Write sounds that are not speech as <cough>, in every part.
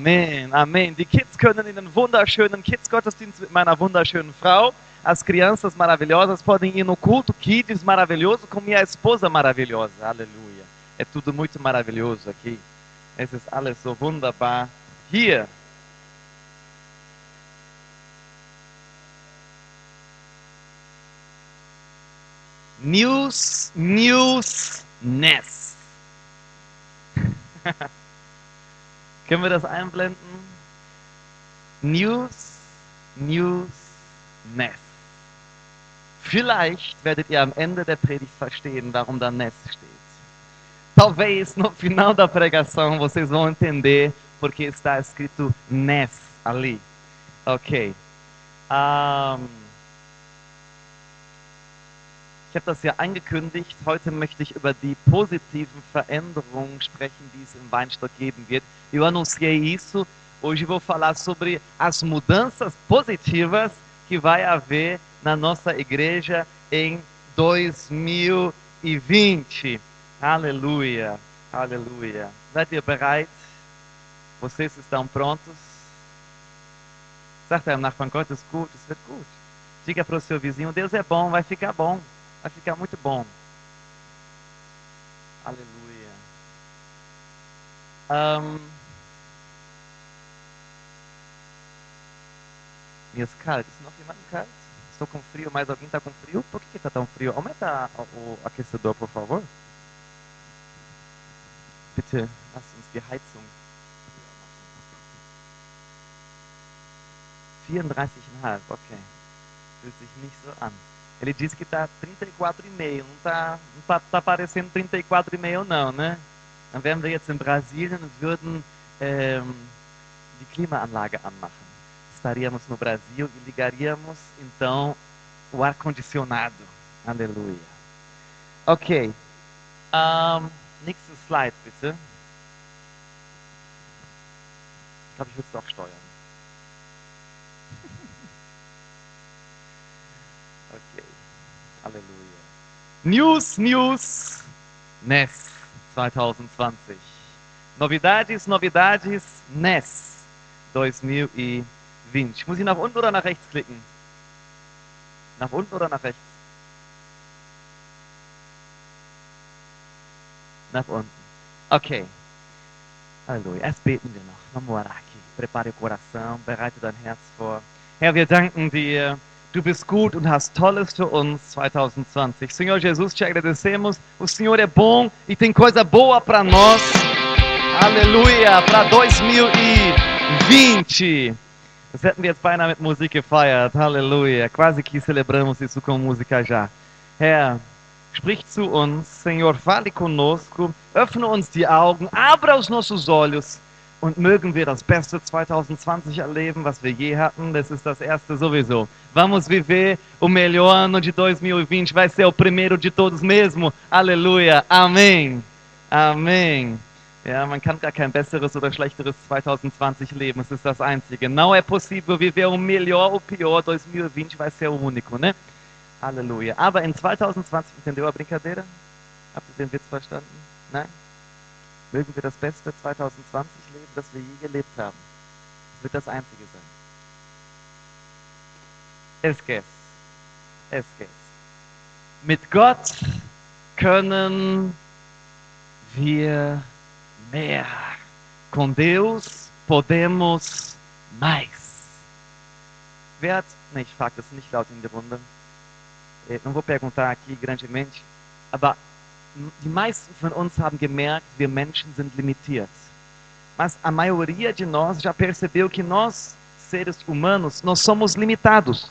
Amen, Amen. Die Kids können in den wunderschönen Kids-Gottesdienst mit meiner wunderschönen Frau. As crianças maravilhosas podem ir no culto Kids maravilhoso com minha esposa maravilhosa. Aleluia. É tudo muito maravilhoso aqui. Es ist alles so wunderbar hier. News, News, Ness. <laughs> Können wir das einblenden? News, News, Ness. Vielleicht werdet ihr am Ende der Predigt verstehen, warum da Ness steht. Talvez no final da pregação vocês vão entender porque está escrito Ness ali. Ok. Um, ich habe das ja angekündigt. Heute möchte ich über die positiven Veränderungen sprechen, die es im Weinstock geben wird. Eu anunciei isso. Hoje vou falar sobre as mudanças positivas que vai haver na nossa igreja em 2020. Aleluia, aleluia. Seid ihr bereit? Vocês estão prontos? Sagt eurem Nachbarn, Gott ist gut, es wird gut. Diga para o seu vizinho, Deus é bom, vai ficar bom. Vai ficar muito bom. Aleluia. Um, minhas caras, não tem mais caras? Estou com frio, mas alguém está com frio? Por que está tão frio? Aumenta o aquecedor, por favor. Bitte, lass uns die Heizung 34,5, ok. Fühlt sich nicht so an. Ele disse que está 34,5. Não está não tá, tá parecendo 34,5 não, né? Dann wären wir jetzt in Brasilien und würden ähm, die Klimaanlage anmachen. Estaríamos no Brasil e ligaríamos então o ar-condicionado. Aleluia. Ok. Um, nächste Slide bitte. Ich glaube, ich will es doch steuern. Okay. Halleluja. News, News, NES 2020. Novidades, novidades, NES 2020. Muss ich nach unten oder nach rechts klicken? Nach unten oder nach rechts? Nach unten. Ok. Halleluja. Erst beten wir noch. Prepare o coração, bereite dein Herz vor. Herr, wir danken dir. Du bist gut und hast Tolles für uns 2020. Senhor Jesus, te agradecemos. O Senhor é bom e tem coisa boa para nós. Aleluia, para 2020. Das hätten wir jetzt beinahe mit Musik gefeiert. Halleluja. Quase que celebramos isso com música já. Herr, sprich zu uns. Senhor, fale conosco. Öffne uns die Augen. Abra os nossos olhos. Und mögen wir das beste 2020 erleben, was wir je hatten. Das ist das erste sowieso. Vamos viver o melhor ano de 2020. Vai ser o primeiro de todos mesmo. Aleluia. Amém. Amém. Ja, man kann gar kein besseres oder schlechteres 2020 leben. Es ist das Einzige. Não é possível viver o melhor ou pior. 2020 vai ser o único, né? Aleluia. Aber in 2020, entendeu a brincadeira? Habt ihr den Witz verstanden? Nein? Mögen wir das beste 2020 leben, das wir je gelebt haben. Es wird das Einzige sein. Esquece. Esquece. Mit Gott können wir mehr. Com Deus podemos mais. Wer hat. Ne, ich frage das nicht laut in die Runde. Eh, Não vou perguntar aqui grandemente, aber die meisten von uns haben gemerkt, wir Menschen sind. Mas a maioria de nós já percebeu que nós, seres humanos, nós somos limitados.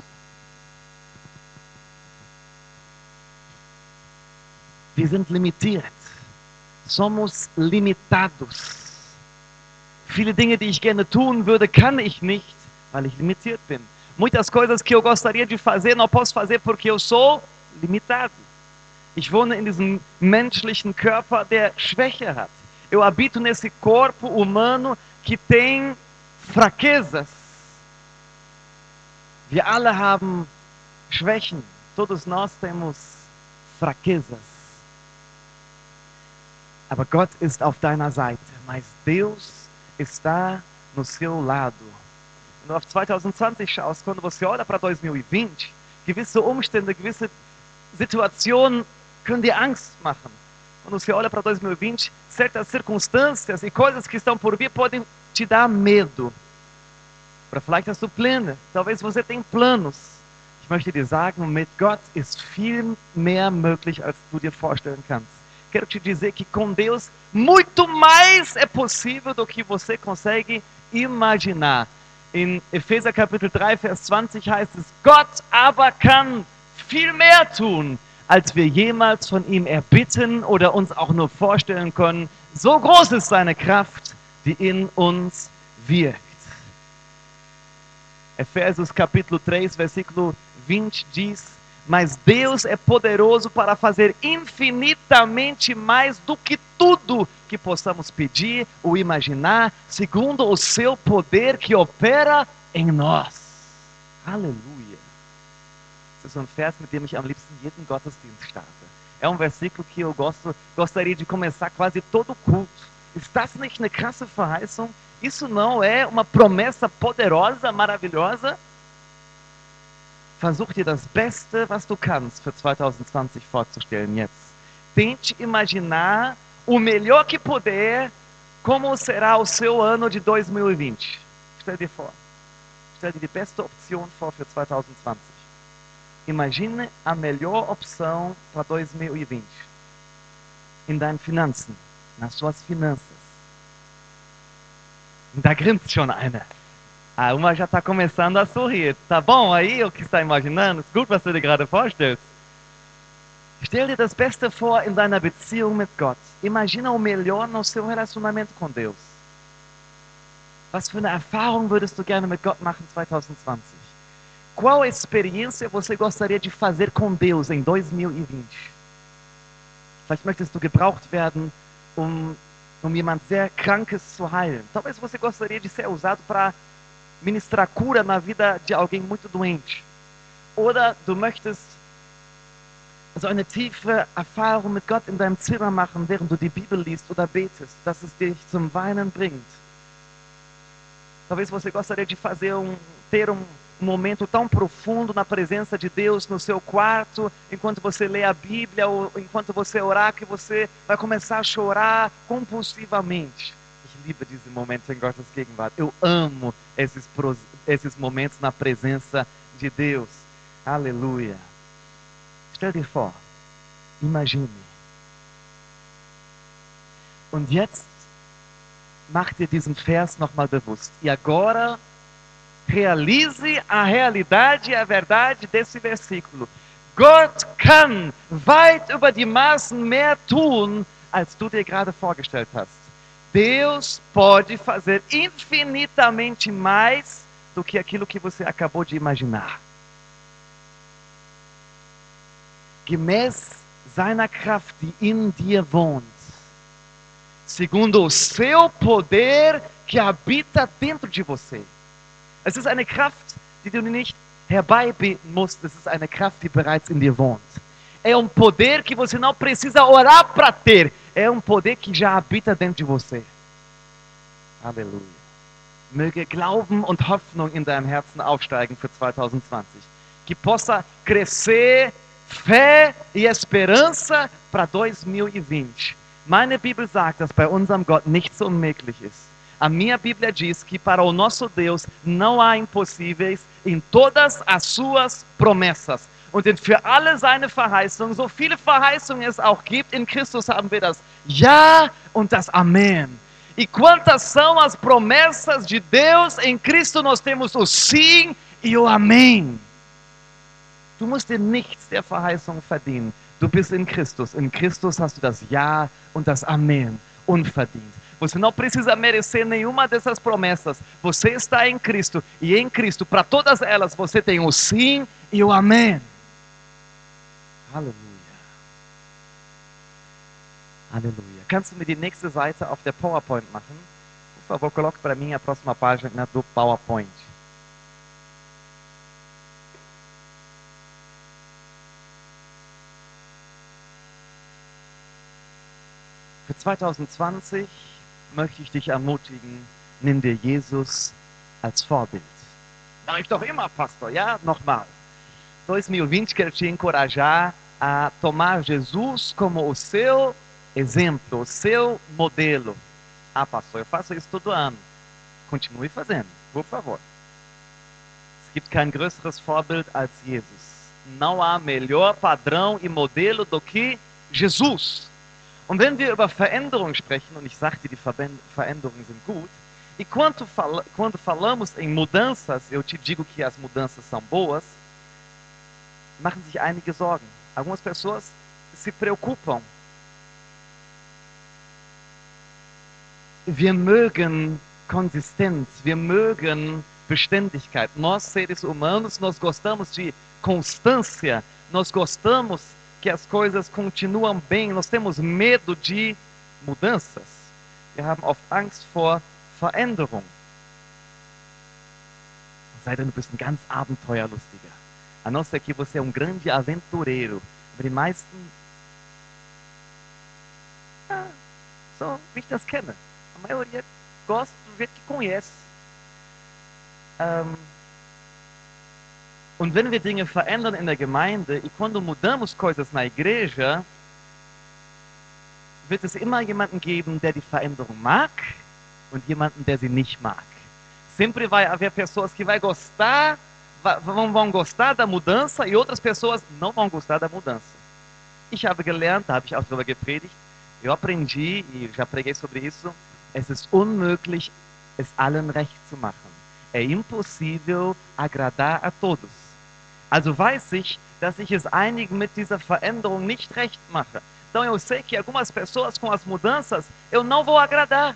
Wir sind limitiert. Somos limitados. Viele Dinge, die ich gerne tun würde, kann ich nicht, weil ich limitiert bin. Muitas coisas que eu gostaria de fazer, não posso fazer porque eu sou limitado. Ich wohne in diesem menschlichen Körper, der Schwäche hat. Eu habito nesse corpo humano que tem fraquezas. Wir alle haben Schwächen. Todos nós temos fraquezas. Aber Gott ist auf deiner Seite. Mas Deus está no seu lado. Du auf 2020 schaust, quando você olha para 2020, gewisse Umstände, gewisse Situationen können dir Angst machen. Quando você olha para 2020, certas circunstâncias e coisas que estão por vir podem te dar medo. Oder vielleicht hast du Pläne. Talvez você tenha planos. Ich möchte dir sagen, mit Gott ist viel mehr möglich, als du dir vorstellen kannst. Quero te dizer que com Deus muito mais é possível do que você consegue imaginar. In Epheser Kapitel 3, Vers 20 heißt es, Gott aber kann viel mehr tun, als wir jemals von ihm erbitten oder uns auch nur vorstellen können. So groß ist seine Kraft, die in uns wirkt. Efésios capítulo 3, versículo 20 diz: Mas Deus é poderoso para fazer infinitamente mais do que tudo que possamos pedir ou imaginar, segundo o seu poder que opera em nós. Aleluia. Um vers, mit dem ich am liebsten jeden Gottesdienst starte. É um versículo que eu gosto, gostaria de começar quase todo culto. Está das nicht eine krasse Verheißung? Isso não é uma promessa poderosa, maravilhosa? Versuch dir das Beste, was du kannst, für 2020 vorzustellen jetzt. Tente imaginar o melhor que puder como será o seu ano de 2020. Stell dir vor. Stell dir die beste Option vor für 2020. Imagine a melhor opção para 2020. In deinen Finanzen, nas suas finanças. Da grinst schon eine. A uma já está começando a sorrir. Tá bom aí o que está imaginando? Gut, was du dir gerade vorstellst. Stell dir das Beste vor in deiner Beziehung mit Gott. Imagina o melhor no seu relacionamento com Deus. Was für eine Erfahrung würdest du gerne mit Gott machen 2020? Qual experiência você gostaria de fazer com Deus em 2020? Vielleicht möchtest du gebraucht werden, um um jemand sehr Krankes zu heilen. Talvez você gostaria de ser usado para ministrar cura na vida de alguém muito doente. Oder du möchtest so eine tiefe Erfahrung mit Gott in deinem Zimmer machen, während du die Bibel liest oder betest, dass es dich zum Weinen bringt. Talvez você gostaria de fazer um ter um um momento tão profundo na presença de Deus no seu quarto, enquanto você lê a Bíblia ou enquanto você orar, que você vai começar a chorar compulsivamente. Ich liebe diese Momente em Gottes Gegenwart. Eu amo esses, esses momentos na presença de Deus. Aleluia. Stell dir vor, imagine. Und jetzt mach dir diesen Vers nochmal bewusst. E agora realize a realidade e a verdade desse versículo. Gott kann weit über die Maßen mehr tun, als du dir gerade vorgestellt hast. Deus pode fazer infinitamente mais do que aquilo que você acabou de imaginar. Gemäß seiner Kraft, die in dir wohnt, segundo o seu poder que habita dentro de você. Es ist eine Kraft, die du nicht herbeibeten musst. Es ist eine Kraft, die bereits in dir wohnt. É um poder que você não precisa orar para ter. É um poder que já habita dentro de você. Aleluia. Möge Glauben und Hoffnung in deinem Herzen aufsteigen für 2020. Que possa crescer fé e esperança para 2020. Meine Bibel sagt, dass bei unserem Gott nichts unmöglich ist. A minha Bíblia diz que para o nosso Deus não há impossíveis em todas as suas promessas. Und für alle seine Verheißungen, so viele Verheißungen es auch gibt, in Christus haben wir das Ja und das Amen. E quantas são as promessas de Deus em Cristo? Nós temos o sim e o Amém. Du musst dir nichts der Verheißung verdienen. Du bist in Christus. In Christus hast du das Ja und das Amen unverdient. Você não precisa merecer nenhuma dessas promessas. Você está em Cristo e em Cristo, para todas elas, você tem o sim e o amém. Aleluia. Aleluia. Kannst du mir die nächste Seite auf der PowerPoint machen? Por favor, coloque para mim a próxima página do PowerPoint. Für 2020 möchte ich dich ermutigen, nimm dir Jesus als Vorbild. Sag ich doch immer, pastor, ja? Nochmal. 2020 quero te encorajar a tomar Jesus como o seu exemplo, o seu modelo. Ah, pastor, eu faço isso todo ano. Continue fazendo, por favor. Es gibt kein größeres Vorbild als Jesus. Não há melhor padrão e modelo do que Jesus. Und wenn wir über Veränderung sprechen, und ich sagte, die Veränderungen sind gut, e quando, quando falamos em mudanças, eu te digo que as mudanças são boas, machen sich einige Sorgen. Algumas pessoas se preocupam. Wir mögen Konsistenz, wir mögen Beständigkeit. Nós, seres humanos, nós gostamos de constância, nós gostamos que as coisas continuam bem, nós temos medo de mudanças. Wir haben oft Angst vor Veränderung. Sei denn, du bist ein ganz abenteuerlustiger. A não ser que você é um grande aventureiro. Aber die meisten, ah, so wie ich das kenne. A maioria gosta do jeito que conhece. Ähm, und wenn wir Dinge verändern in der Gemeinde, e quando mudamos coisas na igreja, wird es immer jemanden geben, der die Veränderung mag und jemanden, der sie nicht mag. Sempre vai haver pessoas que vai gostar, vão, vão gostar da mudança e outras pessoas não vão gostar da mudança. Ich habe gelernt, da habe ich auch gepredigt, eu aprendi e já preguei sobre isso, es ist unmöglich, es allen recht zu machen. É impossível agradar a todos. Also weiß ich, dass ich es einigen mit dieser Veränderung nicht recht mache. Então eu sei que algumas pessoas com as mudanças eu não vou agradar.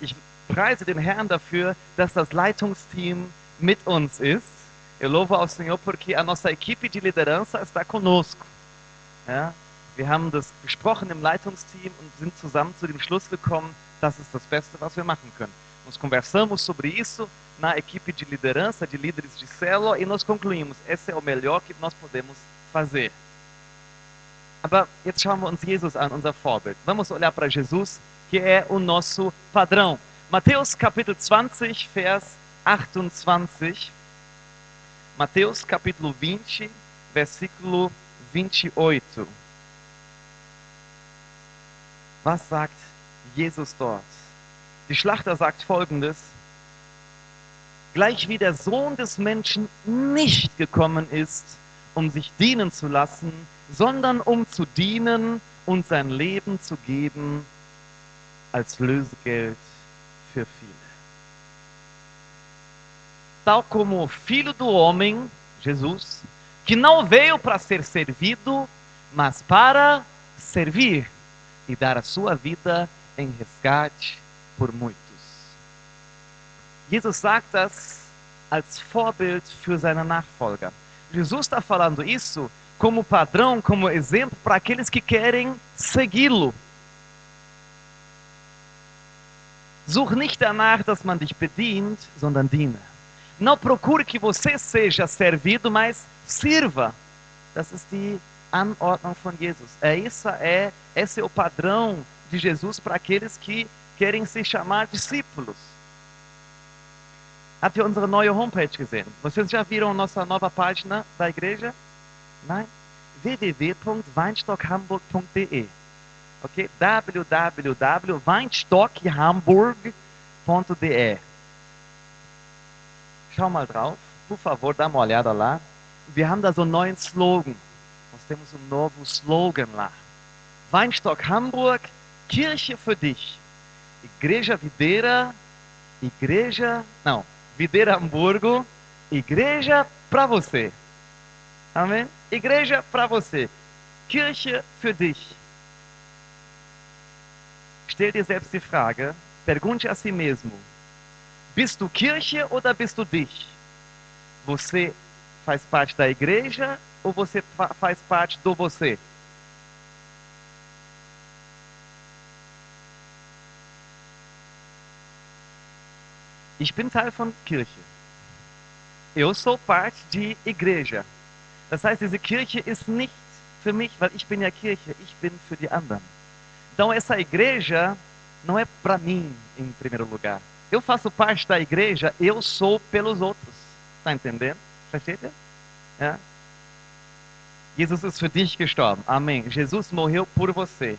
Ich preise den Herrn dafür, dass das Leitungsteam mit uns ist. Eu louvo ao Senhor porque a nossa equipe de liderança está conosco. Ja? Wir haben das besprochen im Leitungsteam und sind zusammen zu dem Schluss gekommen, das ist das Beste, was wir machen können. Nós conversamos sobre isso na equipe de liderança, de líderes de célula, e nós concluímos, esse é o melhor que nós podemos fazer. Aber jetzt schauen wir uns Jesus an, unser Vorbild. Vamos olhar para Jesus, que é o nosso padrão. Mateus capítulo 20, vers 28. Mateus capítulo 20, versículo 28. Was sagt Jesus dort? Die Schlachter sagt folgendes: Gleich wie der Sohn des Menschen nicht gekommen ist, um sich dienen zu lassen, sondern um zu dienen und sein Leben zu geben als Lösegeld für viele. Tal como o filho do homem, Jesus, que não veio para ser servido, mas para servir e dar a sua vida em resgate por muitos. Jesus sagt das als Vorbild für seine Nachfolger. Jesus está falando isso como padrão, como exemplo para aqueles que querem segui-lo. Such nicht danach, dass man dich bedient, sondern diene. Não procure que você seja servido, mas sirva. Das ist die Anordnung von Jesus. É essa é esse é o padrão de Jesus para aqueles que querem se chamar discípulos. Habt ihr unsere neue Homepage gesehen? Vocês já viram nossa nova página da igreja? Nein? www.weinstockhamburg.de Ok? www.weinstockhamburg.de Schau mal drauf, por favor, dá uma olhada lá. Wir haben da so einen neuen Slogan. Nós temos um novo slogan lá. Weinstock Hamburg, Kirche für dich. Igreja Videira, Igreja. Não, Videira Hamburgo, Igreja para você. Amém? Igreja para você. Kirche für dich. Stell dir selbst die Frage, pergunte a si mesmo: Bist du Kirche oder bist du dich? Você faz parte da igreja ou você fa- faz parte do você? Ich bin Teil von Kirche. Eu sou parte de igreja. Das heißt, diese Kirche ist nicht für mich, weil ich bin ja Kirche, ich bin für die anderen. Então essa igreja não é para mim em primeiro lugar. Eu faço parte da igreja, eu sou pelos outros. Está entendendo? Versteht ihr? Ja? Jesus ist für dich gestorben. Amém. Jesus morreu por você.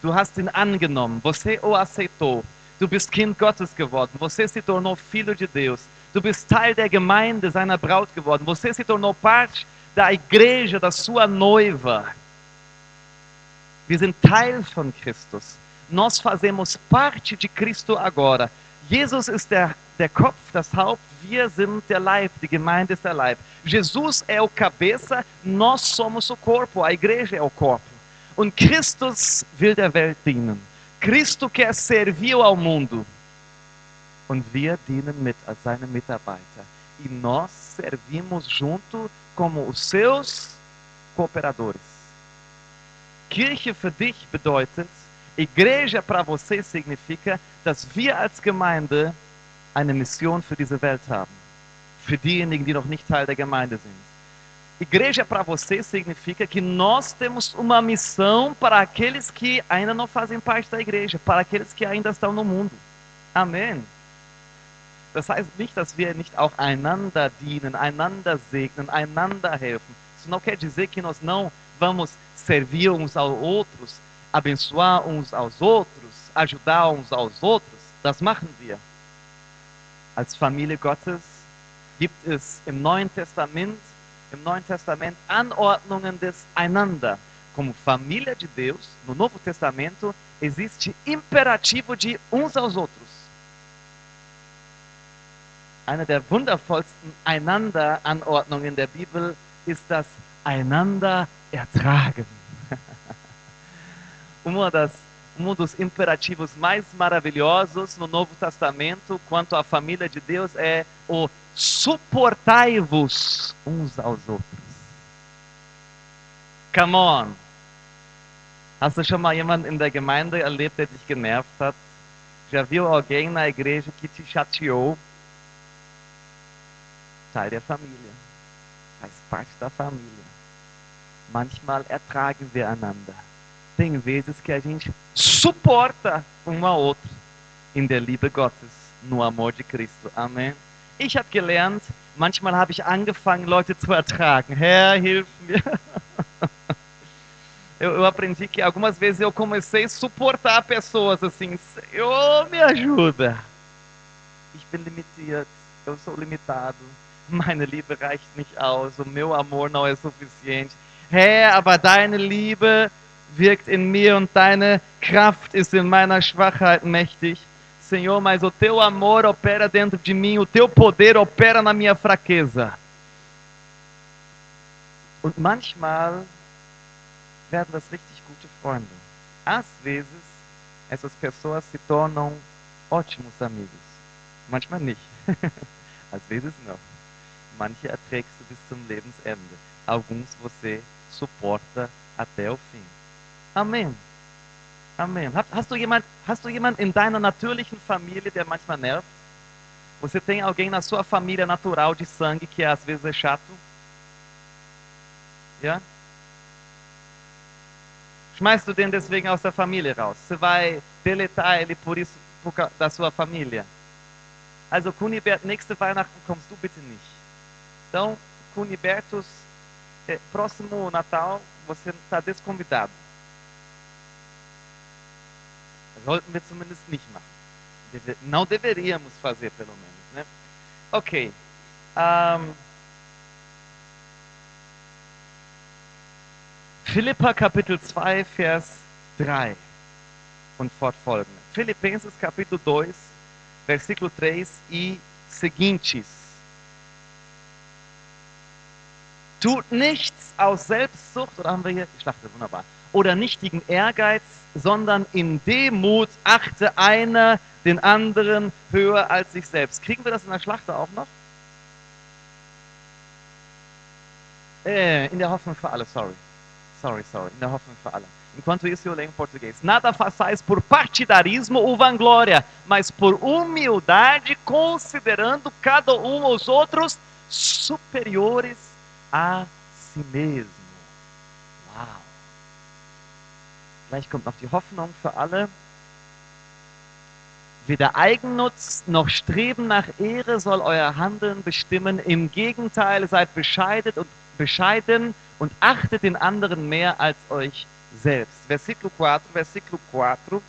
Du hast ihn angenommen. Você o aceitou. Du bist Kind Gottes geworden. Você se tornou filho de Deus. Du bist Teil der Gemeinde, seiner Braut geworden. Você se tornou parte da igreja, da sua noiva. Wir sind Teil von Christus. Nós fazemos parte de Cristo agora. Jesus ist der, der Kopf, das Haupt, wir sind der Leib, die Gemeinde ist der Leib. Jesus é o cabeça, nós somos o corpo, a igreja é o corpo. Und Christus will der Welt dienen. Cristo quer servir ao mundo. Und wir dienen mit als seine Mitarbeiter. E nós servimos junto como os seus cooperadores. Kirche für dich bedeutet, Igreja para você significa, dass wir als Gemeinde eine Mission für diese Welt haben. Für diejenigen, die noch nicht Teil der Gemeinde sind. Igreja para você significa que nós temos uma missão para aqueles que ainda não fazem parte da igreja, para aqueles que ainda estão no mundo. Amém. Das heißt nicht, dass wir nicht auch einander dienen, einander segnen, einander helfen. Isso não quer dizer que nós não vamos servir uns aos outros, abençoar uns aos outros, ajudar uns aos outros. Das machen wir. Als Familie Gottes gibt es im Neuen Testament, im Neuen Testament Anordnungen des Einander. Como família de Deus, no Novo Testamento existe imperativo de uns aos outros. Eine der wundervollsten Einander-Anordnungen der Bibel ist das Einander ertragen. <laughs> Uma das, um dos imperativos mais maravilhosos no Novo Testamento quanto à família de Deus é o suportai-vos uns aos outros. Come on. Hast du schon mal jemanden in der Gemeinde erlebt, der dich genervt hat? Já viu alguém na igreja que te chateou? Teil der Familie. Faz parte da família. Manchmal ertragen wir einander. Tem vezes que a gente suporta um ao outro in der Liebe Gottes, no amor de Cristo. Amém. Ich habe gelernt, manchmal habe ich angefangen, Leute zu ertragen. Herr, hilf mir. <laughs> Eu, eu, aprendi que algumas vezes eu comecei a suportar pessoas assim, Senhor, me ajuda. Ich bin limitiert, eu sou limitado. Meine Liebe reicht nicht aus, o meu amor não é suficiente. Herr, aber deine Liebe wirkt in mir und deine Kraft ist in meiner Schwachheit mächtig. Senhor, mas o teu amor opera dentro de mim, o teu poder opera na minha fraqueza. Und manchmal werden das richtig gute Freunde. Às vezes, essas pessoas se tornam ótimos amigos. Manchmal nicht. <laughs> Às vezes não. Manche erträgst du bis zum Lebensende. Alguns você suporta até o fim. Amém. Amém. Hast du jemand, hast du jemand in deiner natürlichen Familie, der manchmal nervt? Você tem alguém na sua família natural de sangue que às vezes é chato? Ja? Schmeißt du den deswegen aus der Familie raus? Você vai deletar ele por isso por da sua família? Also Kunibert, nächste Weihnachten kommst du bitte nicht. Então, Kunibertus, é, próximo Natal você está desconvidado. Sollten wir zumindest nicht machen. Deve não deveríamos fazer, pelo menos. Né? Ok. Um, Philippa Kapitel 2, Vers 3 und fortfolgende. Filipenses Capítulo 2, versículo 3 e seguintes. Tut nichts aus Selbstsucht, oder haben wir hier, ich dachte, wunderbar, oder nichtigen Ehrgeiz, sondern in Demut achte einer den anderen höher als sich selbst. Kriegen wir das in der Schlachter auch noch? Äh, in der Hoffnung für alle, sorry. Sorry, sorry. In der Hoffnung für alle. Enquanto isso, eu leio em português. Nada façais por partidarismo ou vanglória, mas por humildade, considerando cada um aos outros superiores a si mesmo. Wow. Gleich kommt noch die Hoffnung für alle. Weder Eigennutz noch Streben nach Ehre soll euer Handeln bestimmen. Im Gegenteil, seid bescheidet und bescheiden und achtet den anderen mehr als euch selbst. Versículo 4, versículo 4,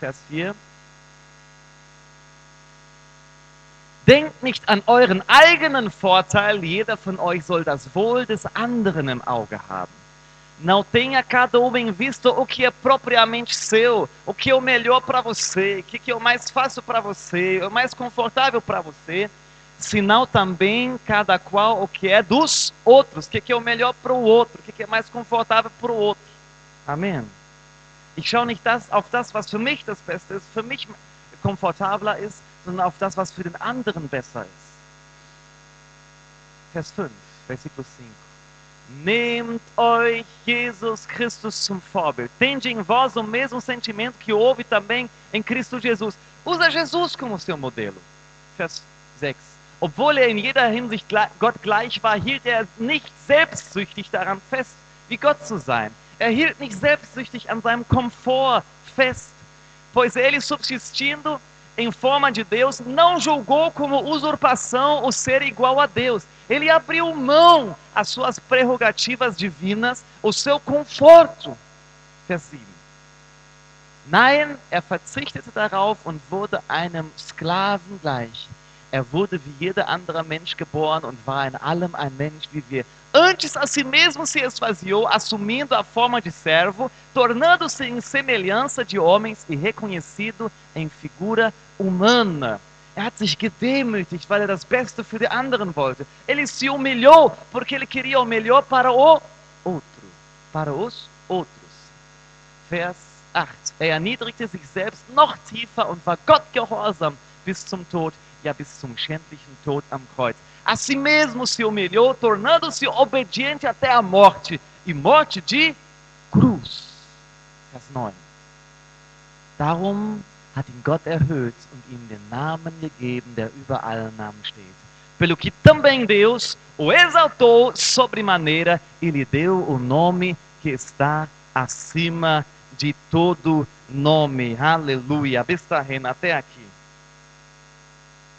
Vers 4. Denkt nicht an euren eigenen Vorteil, jeder von euch soll das Wohl des anderen im Auge haben. Não tenha cada um em vista o que é propriamente seu, o que é o melhor para você, o que é o mais fácil para você, o mais confortável para você, senão também cada qual o que é dos outros, o que é o melhor para o outro, o que é mais confortável para o outro. Amém. Ich schaue nicht das, auf das, was für mich das Beste ist, für mich komfortabler ist, sondern auf das, was für den anderen besser ist. Vers 5, versículo 5. Nehmt euch Jesus Christus zum Vorbild. Tende em vós o mesmo sentimento que houve também em Cristo Jesus. Usa Jesus como seu modelo. Vers 6. Obwohl er in jeder Hinsicht Gott gleich war, hielt er nicht selbstsüchtig daran fest, wie Gott zu sein. Er hielt nicht selbstsüchtig an seinem Komfort fest, pois ele, subsistindo em forma de Deus, não julgou como usurpação o ser igual a Deus. Ele abriu mão às suas prerrogativas divinas, o seu conforto. Vers 7. Nein, er verzichtete darauf und wurde einem Sklaven gleich. Er wurde wie jeder andere Mensch geboren und war in allem ein Mensch wie wir. Antes a si mesmo se esvaziou, assumindo a forma de servo, tornando-se em semelhança de homens e reconhecido em figura humana. Er er das. Ele se humilhou porque ele queria o melhor para o outro, para os outros. Vers 8. Er erniedrigte sich selbst noch tiefer und war Gott gehorsam bis zum Tod, ja bis zum schändlichen Tod am Kreuz. A si mesmo se humilhou, tornando-se obediente até a morte, e morte de cruz. Vers 9. Darum hat ihn Gott erhöht und ihm den Namen gegeben, der über allen Namen steht. Pelo que também Deus o exaltou sobremaneira e lhe deu o nome que está acima de todo nome. Aleluia. Bis dahin, até aqui.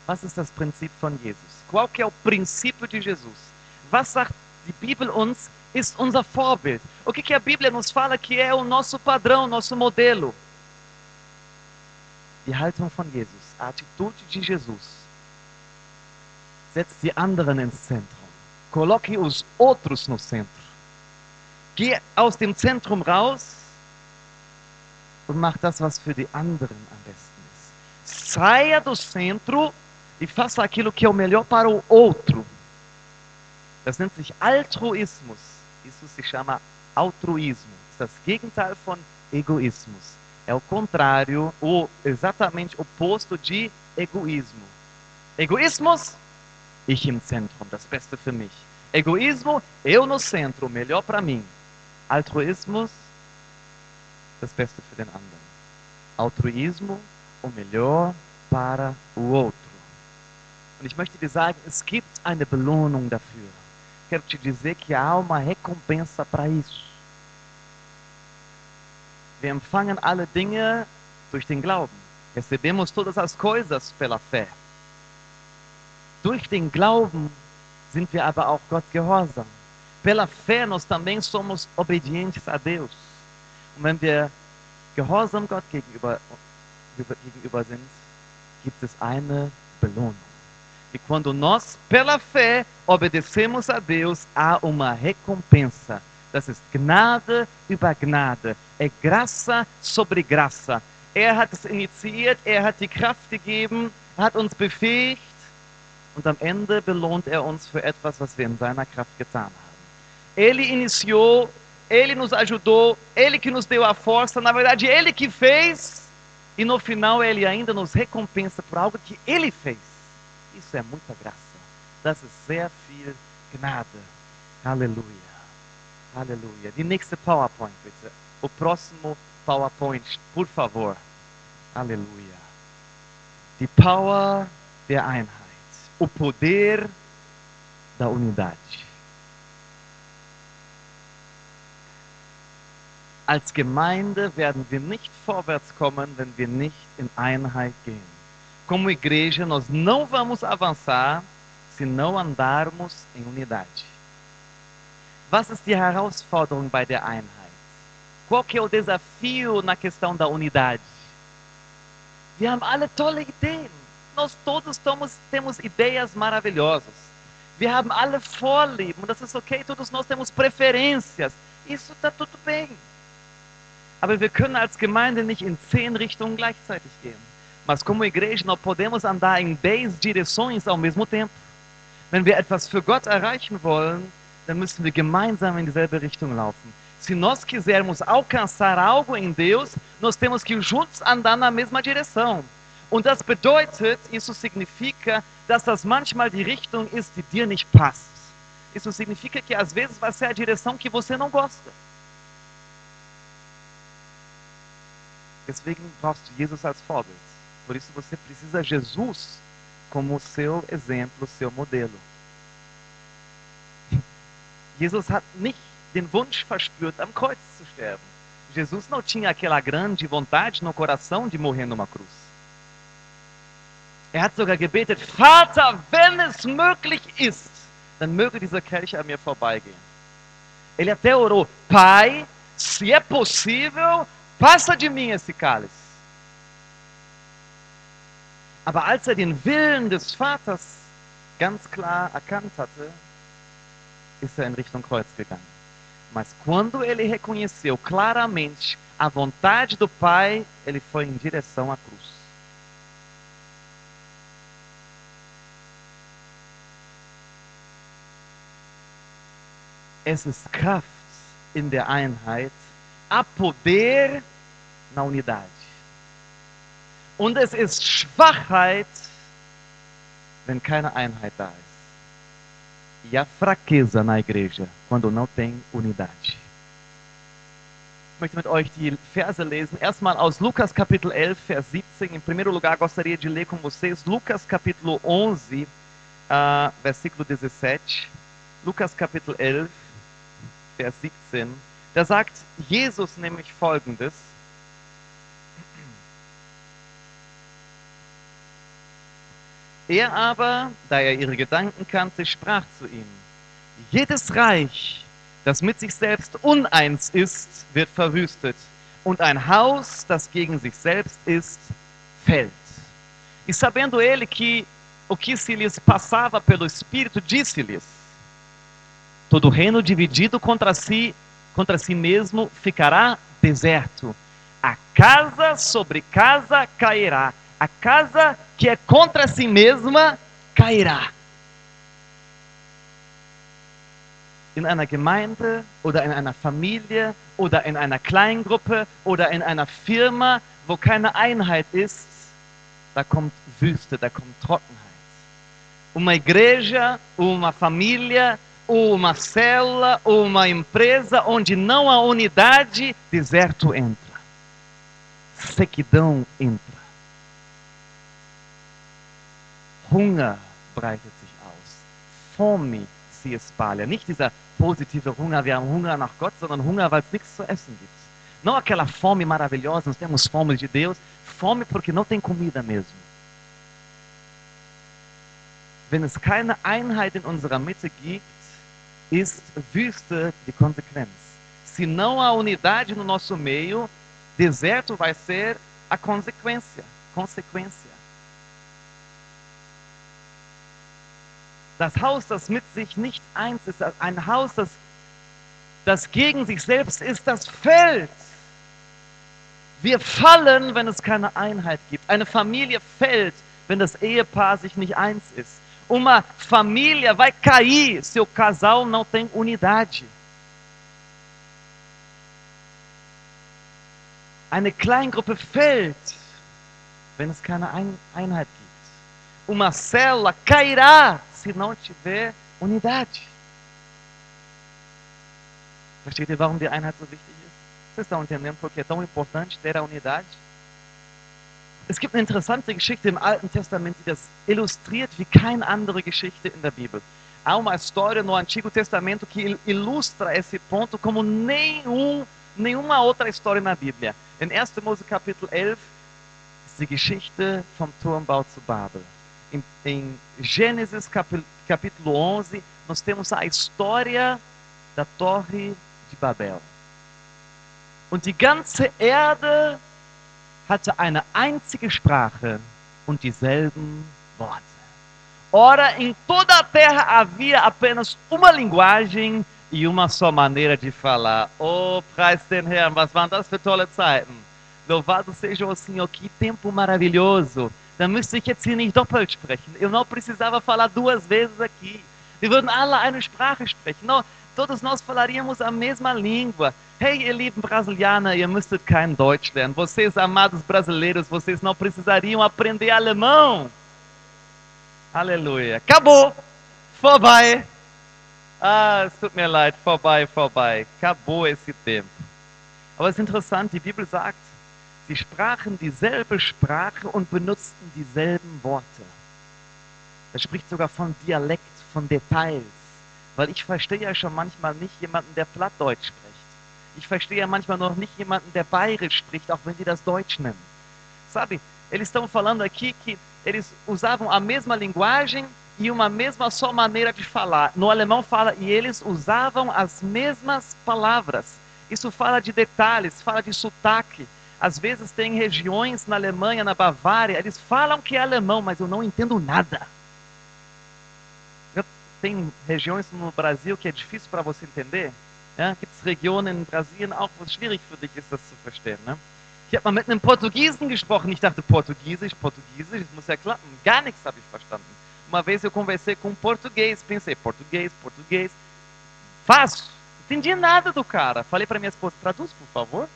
Was ist das Prinzip von Jesus? Qual que é o princípio de Jesus? Was die Bibel uns ist unser Vorbild? O que, que a Bíblia nos fala que é o nosso padrão, nosso modelo? Die Haltung von Jesus, a atitude de Jesus. Setze die anderen ins Zentrum. Coloque os outros no centro. Geh aus dem Zentrum raus und mach das, was für die anderen am besten ist. Saia do centro e faça aquilo que é o melhor para o outro. Das nennt sich Altruismus. Isso se chama altruismo. É das Gegenteil von Egoismus. É o contrário, o exatamente oposto de egoísmo. Egoismus, ich im Zentrum, das Beste für mich. Egoísmo, eu no centro, melhor para mim. Altruismus, das Beste für den anderen. Altruismo, o melhor para o outro. Und ich möchte dir sagen, es gibt eine Belohnung dafür. Quero te dizer que há uma recompensa para isso. Wir empfangen alle Dinge durch den Glauben. Recebemos todas as coisas pela fé. Durch den Glauben sind wir aber auch Gott gehorsam. Pela fé nós também somos obedientes a Deus. Und wenn wir gehorsam Gott gegenüber, gegenüber sind, gibt es eine Belohnung. E quando nós, pela fé, obedecemos a Deus, há uma recompensa. Das ist Gnade über Gnade. É graça sobre graça. Er hat es initiiert, er hat die Kraft gegeben, hat uns befähigt und am Ende belohnt er uns für etwas, was wir in seiner Kraft getan haben. Ele iniciou, ele nos ajudou, ele que nos deu a força, na verdade, ele que fez, e no final ele ainda nos recompensa por algo que ele fez. Isso é muita graça. Das ist sehr viel Gnade. Aleluia. Aleluia. Die nächste PowerPoint, bitte. O próximo PowerPoint, por favor. Aleluia. Die Power der Einheit. O poder da unidade. Als Gemeinde werden wir nicht vorwärts kommen, wenn wir nicht in Einheit gehen. Como igreja, nós não vamos avançar se não andarmos em unidade. Was ist die Herausforderung bei der Einheit? Qual que é o desafio na questão da unidade? Wir haben alle tolle Ideen. Nós todos temos, temos ideias maravilhosas. Wir haben alle Vorlieben, das ist okay, todos nós temos preferências. Isso está tudo bem. Aber wir können als Gemeinde nicht in zehn Richtungen gleichzeitig gehen. Mas como igreja, nós podemos andar em dez direções ao mesmo tempo. Wenn wir etwas für Gott erreichen wollen, dann müssen wir gemeinsam in dieselbe Richtung laufen. Se nós quisermos alcançar algo em Deus, nós temos que juntos andar na mesma direção. Und das bedeutet, isso significa, dass das manchmal die Richtung ist, die dir nicht passt. Isso significa que às vezes vai ser a direção que você não gosta. Deswegen brauchst du Jesus als Vorbild. Por isso você precisa Jesus como seu exemplo, seu modelo. Jesus hat nicht den Wunsch verspürt, am Kreuz zu sterben. Jesus não tinha aquela grande vontade no coração de morrer numa cruz. Er hat sogar gebetet, Vater, wenn es möglich ist, dann möge dieser Kelch an mir vorbeigehen. Ele até orou, Pai, se é possível, passa de mim esse cálice. Aber als er den Willen des Vaters ganz klar erkannt hatte, ist er in Richtung Kreuz gegangen. Mas quando ele reconheceu claramente a vontade do Pai, ele foi em direção à cruz. Es ist Kraft in der Einheit, há poder na unidade. Und es ist Schwachheit, wenn keine Einheit da ist. E a fraqueza na igreja, quando não tem unidade. Ich möchte mit euch die Verse lesen. Erstmal aus Lukas Kapitel 11, Vers 17. Em primeiro lugar, gostaria de ler com vocês Lucas capítulo 11, uh, versículo 17. Lucas Kapitel 11, Vers 17. Da sagt Jesus nämlich folgendes. Er aber, da er ihre Gedanken kannte, sprach zu ihm, jedes Reich, das mit sich selbst uneins ist, wird verwüstet, und ein Haus, das gegen sich selbst ist, fällt. E sabendo ele que o que se lhes passava pelo Espírito, disse-lhes, todo reino dividido contra si, contra si mesmo ficará deserto. A casa sobre casa cairá. A casa que é contra si mesma cairá. In einer Gemeinde oder in einer Familie oder in einer Kleingruppe oder in einer Firma, wo keine Einheit ist, da kommt Wüste, da kommt Trockenheit. Uma igreja, uma família, uma célula, uma empresa onde não há unidade, deserto entra. Sequidão entra. Hunger breitet sich aus. Fome se espalha. Nicht dieser positive Hunger, wir haben Hunger nach Gott, sondern Hunger, weil es nichts zu essen gibt. Não aquela fome maravilhosa, nós temos fome de Deus, fome porque não tem comida mesmo. Wenn es keine Einheit in unserer Mitte gibt, ist Wüste die Konsequenz. Se não há unidade no nosso meio, deserto vai ser a consequência. Consequência. Das Haus, das mit sich nicht eins ist, ein Haus, das, das gegen sich selbst ist, das fällt. Wir fallen, wenn es keine Einheit gibt. Eine Familie fällt, wenn das Ehepaar sich nicht eins ist. Uma família vai cair se o casal não tem unidade. Eine Kleingruppe fällt, wenn es keine Einheit gibt. Uma célula cairá se não tiver unidade. Versteht ihr, warum die Einheit so wichtig ist? Vocês estão entendendo por que é tão importante ter a unidade? Es gibt eine interessante Geschichte im Alten Testament, die das illustriert wie keine andere Geschichte in der Bíblia. Há uma história no Antigo Testamento que ilustra esse ponto como nenhum nenhuma outra história na Bíblia. In 1. Mose Kapitel 11 ist die Geschichte vom Turmbau zu Babel. Em, em Gênesis capítulo 11, nós temos a história da Torre de Babel. Und die ganze Erde hatte eine einzige Sprache und dieselben Worte. Ora, em toda a terra havia apenas uma linguagem e uma só maneira de falar. Oh, preis den Herrn, was waren das für tolle Zeiten. Louvado seja o Senhor, que tempo maravilhoso. Da müsste ich jetzt hier nicht doppelt sprechen. Eu não precisava falar duas vezes aqui. Wir würden alle eine Sprache sprechen. Não, todos nós falaríamos a mesma língua. Hey, ihr lieben Brasilianer, ihr müsstet kein Deutsch lernen. Vocês, amados brasileiros, vocês não precisariam aprender alemão. Aleluia. Acabou. Vorbei. Ah, es tut mir leid. Vorbei, vorbei. Acabou esse tempo. Aber es ist interessant, die Bibel sagt, sie sprachen dieselbe Sprache und benutzten dieselben Worte. Er spricht sogar von Dialekt, von Details. Weil ich verstehe ja schon manchmal nicht jemanden, der Plattdeutsch spricht. Ich verstehe ja manchmal noch nicht jemanden, der Bayerisch spricht, auch wenn die das Deutsch nennen. Sabe, eles estão falando aqui que eles usavam a mesma linguagem e uma mesma só maneira de falar. No alemão fala, e eles usavam as mesmas palavras. Isso fala de detalhes, fala de sotaque. Às vezes tem regiões na Alemanha, na Bavária, eles falam que é alemão, mas eu não entendo nada. Tem regiões no Brasil que é difícil para você entender. Ja, Gibt es Regionen in Brasilien auch, wo es schwierig für dich ist, das zu verstehen. Ne? Ich habe mal mit einem Portugiesen gesprochen. Ich dachte, Portugiesisch, Portugiesisch, das muss ja klappen. Gar nichts habe ich verstanden. Uma vez eu conversei com um português, pensei, português, português. Fácil. Entendi nada do cara. Falei para minha esposa, traduz, por favor.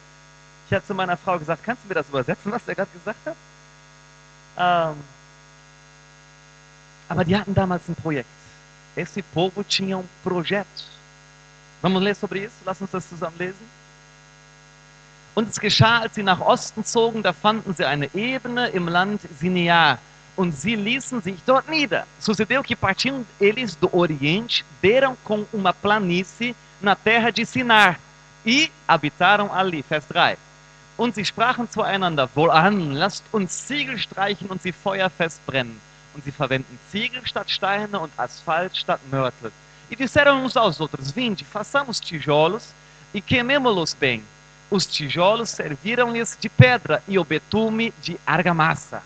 Ich habe zu meiner Frau gesagt, kannst du mir das übersetzen, was er gerade gesagt hat? Ähm, aber die hatten damals ein Projekt. Esse povo tinha um projeto. Vamos ler sobre isso? Lass uns das zusammen lesen. Und es geschah, als sie nach Osten zogen, da fanden sie eine Ebene im Land Sinear. Und sie ließen sich dort nieder. Sucedeu que partindo eles do Oriente, deram com uma planície na terra de Sinar e habitaram ali. Vers 3. Und sie sprachen zueinander, wohlan, lasst uns Ziegel streichen und sie feuerfest brennen. Und sie verwenden Ziegel statt Steine und Asphalt statt Mörtel. E disseram uns aos outros, vinde, façamos tijolos e queimemo-los bem. Os tijolos serviram-lhes de pedra e o betume de argamassa.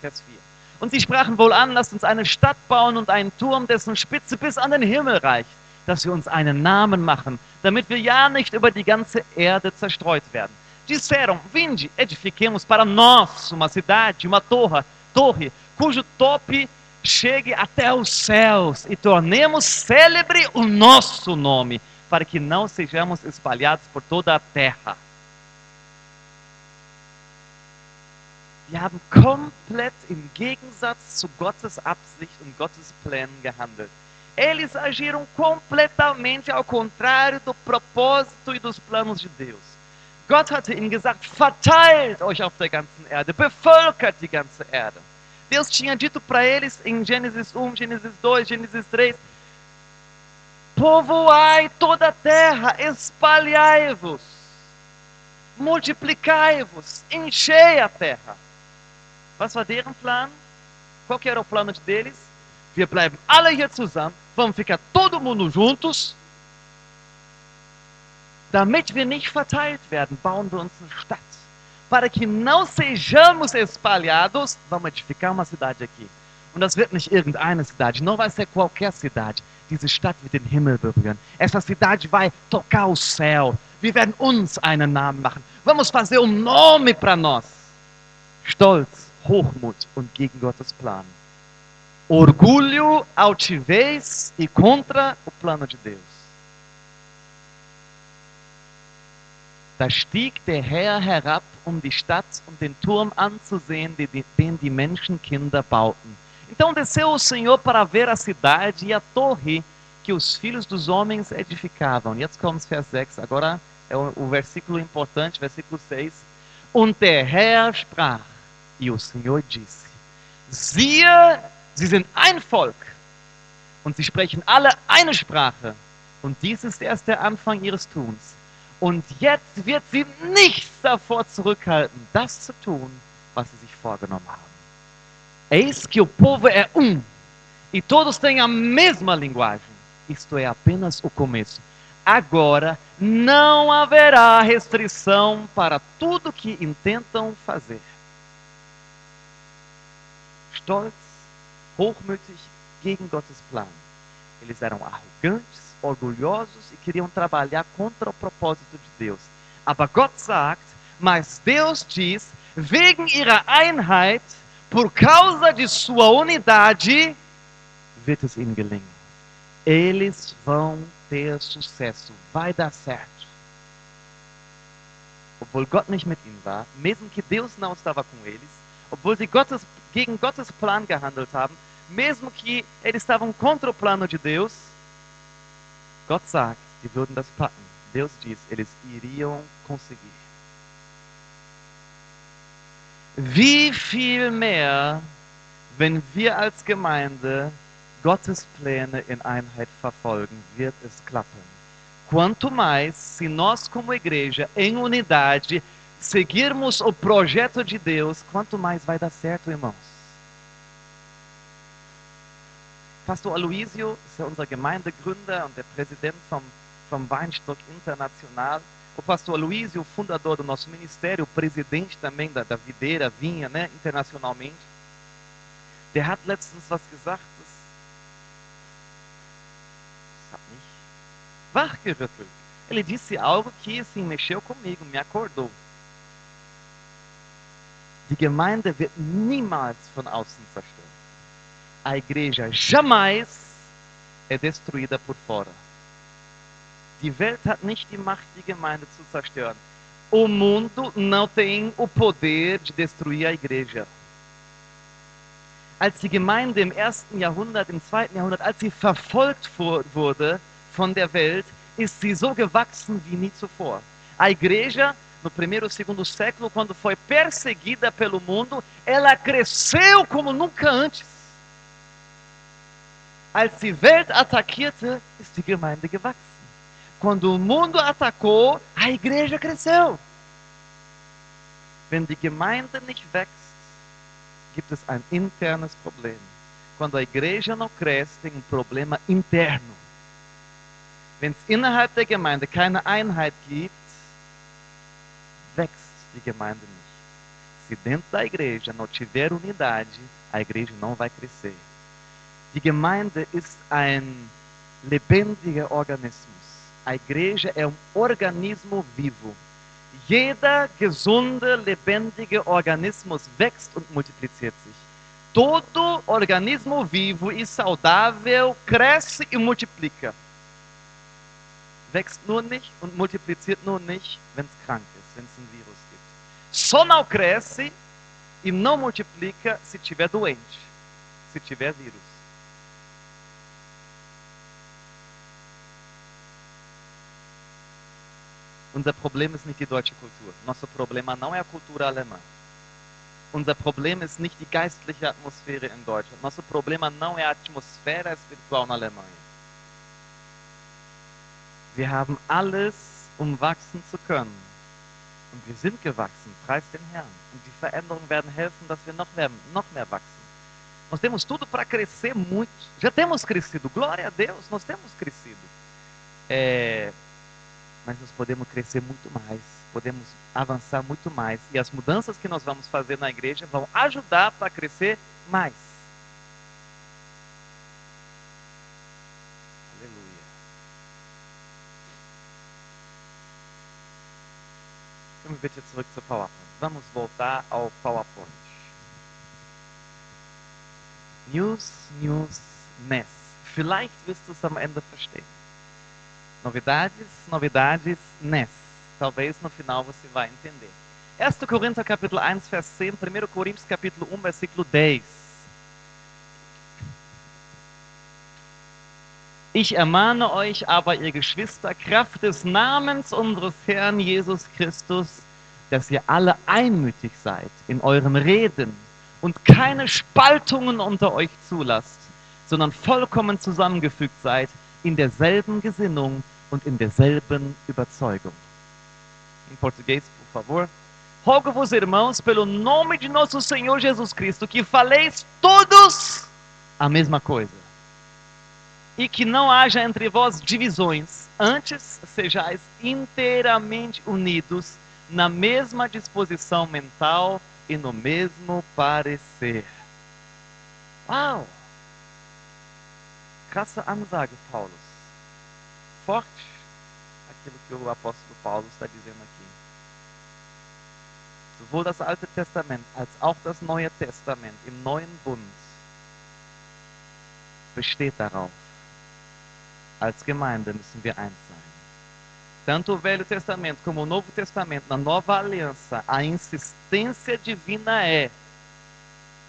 Vers 4. Und sie sprachen wohl an, lasst uns eine Stadt bauen und einen Turm, dessen Spitze bis an den Himmel reicht, dass wir uns einen Namen machen, damit wir ja nicht über die ganze Erde zerstreut werden. Disseram, vinde, edifiquemos para nós uma cidade, uma torre, torre cujo tope chegue até os céus e tornemos célebre o nosso nome, para que não sejamos espalhados por toda a terra. Wir haben komplett im Gegensatz zu Gottes Absicht und Gottes gehandelt. Eles agiram completamente ao contrário do propósito e dos planos de Deus. Gott hatte ihnen gesagt, verteilt euch auf der ganzen Erde, bevölkert die ganze Erde. Deus tinha dito para eles em Gênesis 1, Gênesis 2, Gênesis 3: Povoai toda a terra, espalhai-vos, multiplicai-vos, enchei a terra. Was war deren Plan? Qual que era o plano deles? Wir bleiben alle hier zusammen, vamos ficar todo mundo juntos. Damit wir nicht verteilt werden, bauen wir uns eine Stadt. Para que não sejamos espalhados, vamos edificar uma cidade aqui. Und das wird nicht irgendeine cidade, não vai ser qualquer cidade. Diese Stadt wird den Himmel berühren. Essa cidade vai tocar o céu. Wir werden uns einen Namen machen. Vamos fazer um nome para nós. Stolz, Hochmut und gegen Gottes Plan. Orgulho, altivez e contra o plano de Deus. Da stieg der Herr herab, um die Stadt und den Turm anzusehen, den die Menschenkinder bauten. Então desceu o Senhor para ver a cidade e a torre que os filhos dos homens edificavam. Jetzt kommt Vers 6. Agora é o, o versículo importante, versículo 6. Und der Herr sprach, e o Senhor disse: Siehe, sie sind ein Volk und sie sprechen alle eine Sprache. Und dies ist erst der Anfang ihres Tuns. Und jetzt wird sie nichts davor zurückhalten, das zu tun, was sie sich vorgenommen haben. Eis que o povo é um e todos têm a mesma linguagem. Isto é apenas o começo. Agora não haverá restrição para tudo que intentam fazer. Stolz, hochmütig gegen Gottes Plan. Eles eram arrogantes, orgulhosos e queriam trabalhar contra o propósito de Deus. Aber Gott sagt, mas Deus diz, wegen ihrer Einheit, por causa de sua unidade, wird es ihnen gelingen. Eles vão ter sucesso, vai dar certo. Obwohl Gott nicht mit ihnen war, mesmo que Deus não estava com eles, obwohl sie Gottes, gegen Gottes Plan gehandelt haben, mesmo que eles estavam contra o plano de Deus, Gott sagt, sie würden das packen. Deus diz, eles iriam conseguir. Wie viel mehr, wenn wir als Gemeinde Gottes Pläne in Einheit verfolgen, wird es klappen. Quanto mais, se nós como igreja, em unidade, seguirmos o projeto de Deus, quanto mais vai dar certo, irmãos. Pastor Aloysio ist ja unser Gemeindegründer und der Präsident vom, vom Weinstock International. O pastor Aloysio, fundador do nosso ministério, presidente também da, da Videira Vinha, né, internacionalmente. Der hat letztens was gesagt, das, das hat mich wachgerüttelt. Ele disse algo que assim mexeu comigo, me acordou. Die Gemeinde wird niemals von außen zerstört. A igreja jamais é destruída por fora. Die Welt hat nicht die Macht, die Gemeinde zu zerstören. O mundo não tem o poder de destruir a igreja. Als die Gemeinde im ersten Jahrhundert, im zweiten Jahrhundert, als sie verfolgt wurde von der Welt, ist sie so gewachsen wie nie zuvor. A igreja, no primeiro ou segundo século, quando foi perseguida pelo mundo, ela cresceu como nunca antes. Als die Welt attackierte, ist die Gemeinde gewachsen. Quando o mundo atacou, a igreja cresceu. Wenn die Gemeinde nicht wächst, gibt es ein internes Problem. Quando a igreja não cresce, tem um problema interno. Wenn es innerhalb der Gemeinde keine Einheit gibt, wächst die Gemeinde nicht. Se dentro da igreja não tiver unidade, a igreja não vai crescer. Die Gemeinde ist ein lebendiger Organismus. A igreja é um organismo vivo. Jeder gesunde, lebendige Organismus wächst und multipliziert sich. Todo organismo vivo e saudável cresce e multiplica. Wächst nur nicht und multipliziert nur nicht, wenn es krank ist, wenn es ein Virus gibt. Só não cresce e não multiplica se tiver doente, se tiver vírus. Unser Problem ist nicht die deutsche Kultur. Nosso problema não é a cultura alemã. Unser Problem ist nicht die geistliche Atmosphäre in Deutschland. Nosso problema não é a atmosfera espiritual na Alemanha. Wir haben alles, um wachsen zu können. Und wir sind gewachsen, preis den Herrn. Und die Veränderungen werden helfen, dass wir noch mehr, noch mehr wachsen. Nós temos tudo para crescer muito. Já temos crescido, glória a Deus, nós temos crescido. É, mas nós podemos crescer muito mais, podemos avançar muito mais. E as mudanças que nós vamos fazer na igreja vão ajudar para crescer mais. Aleluia. Vamos bitte zurück zur PowerPoint. Vamos voltar ao PowerPoint. News, News, Ness. Vielleicht wirst du es am Ende verstehen. Novidades, novidades, Ness. Talvez no final você vai entender. 1 Coríntios capítulo 1, vers 10, 1 Coríntios capítulo 1, versículo 10. Ich ermahne euch aber, ihr Geschwister, Kraft des Namens unseres Herrn Jesus Christus, dass ihr alle einmütig seid in euren Reden und keine Spaltungen unter euch zulasst, sondern vollkommen zusammengefügt seid in derselben Gesinnung und in derselben Überzeugung. em português, por favor. Rogo-vos, irmãos, pelo nome de nosso Senhor Jesus Cristo, que faleis todos a mesma coisa. E que não haja entre vós divisões, antes sejais inteiramente unidos na mesma disposição mental e no mesmo parecer. Uau! Krasse Ansage, Paulus. Forte aquilo que o apóstolo Paulo está dizendo aqui. Sowohl das Alte Testament als auch das Neue Testament im Neuen Bund besteht darauf. Als Gemeinde müssen wir eins sein. Tanto o Velho Testamento como o Novo Testamento, na Nova Aliança, a insistência divina é: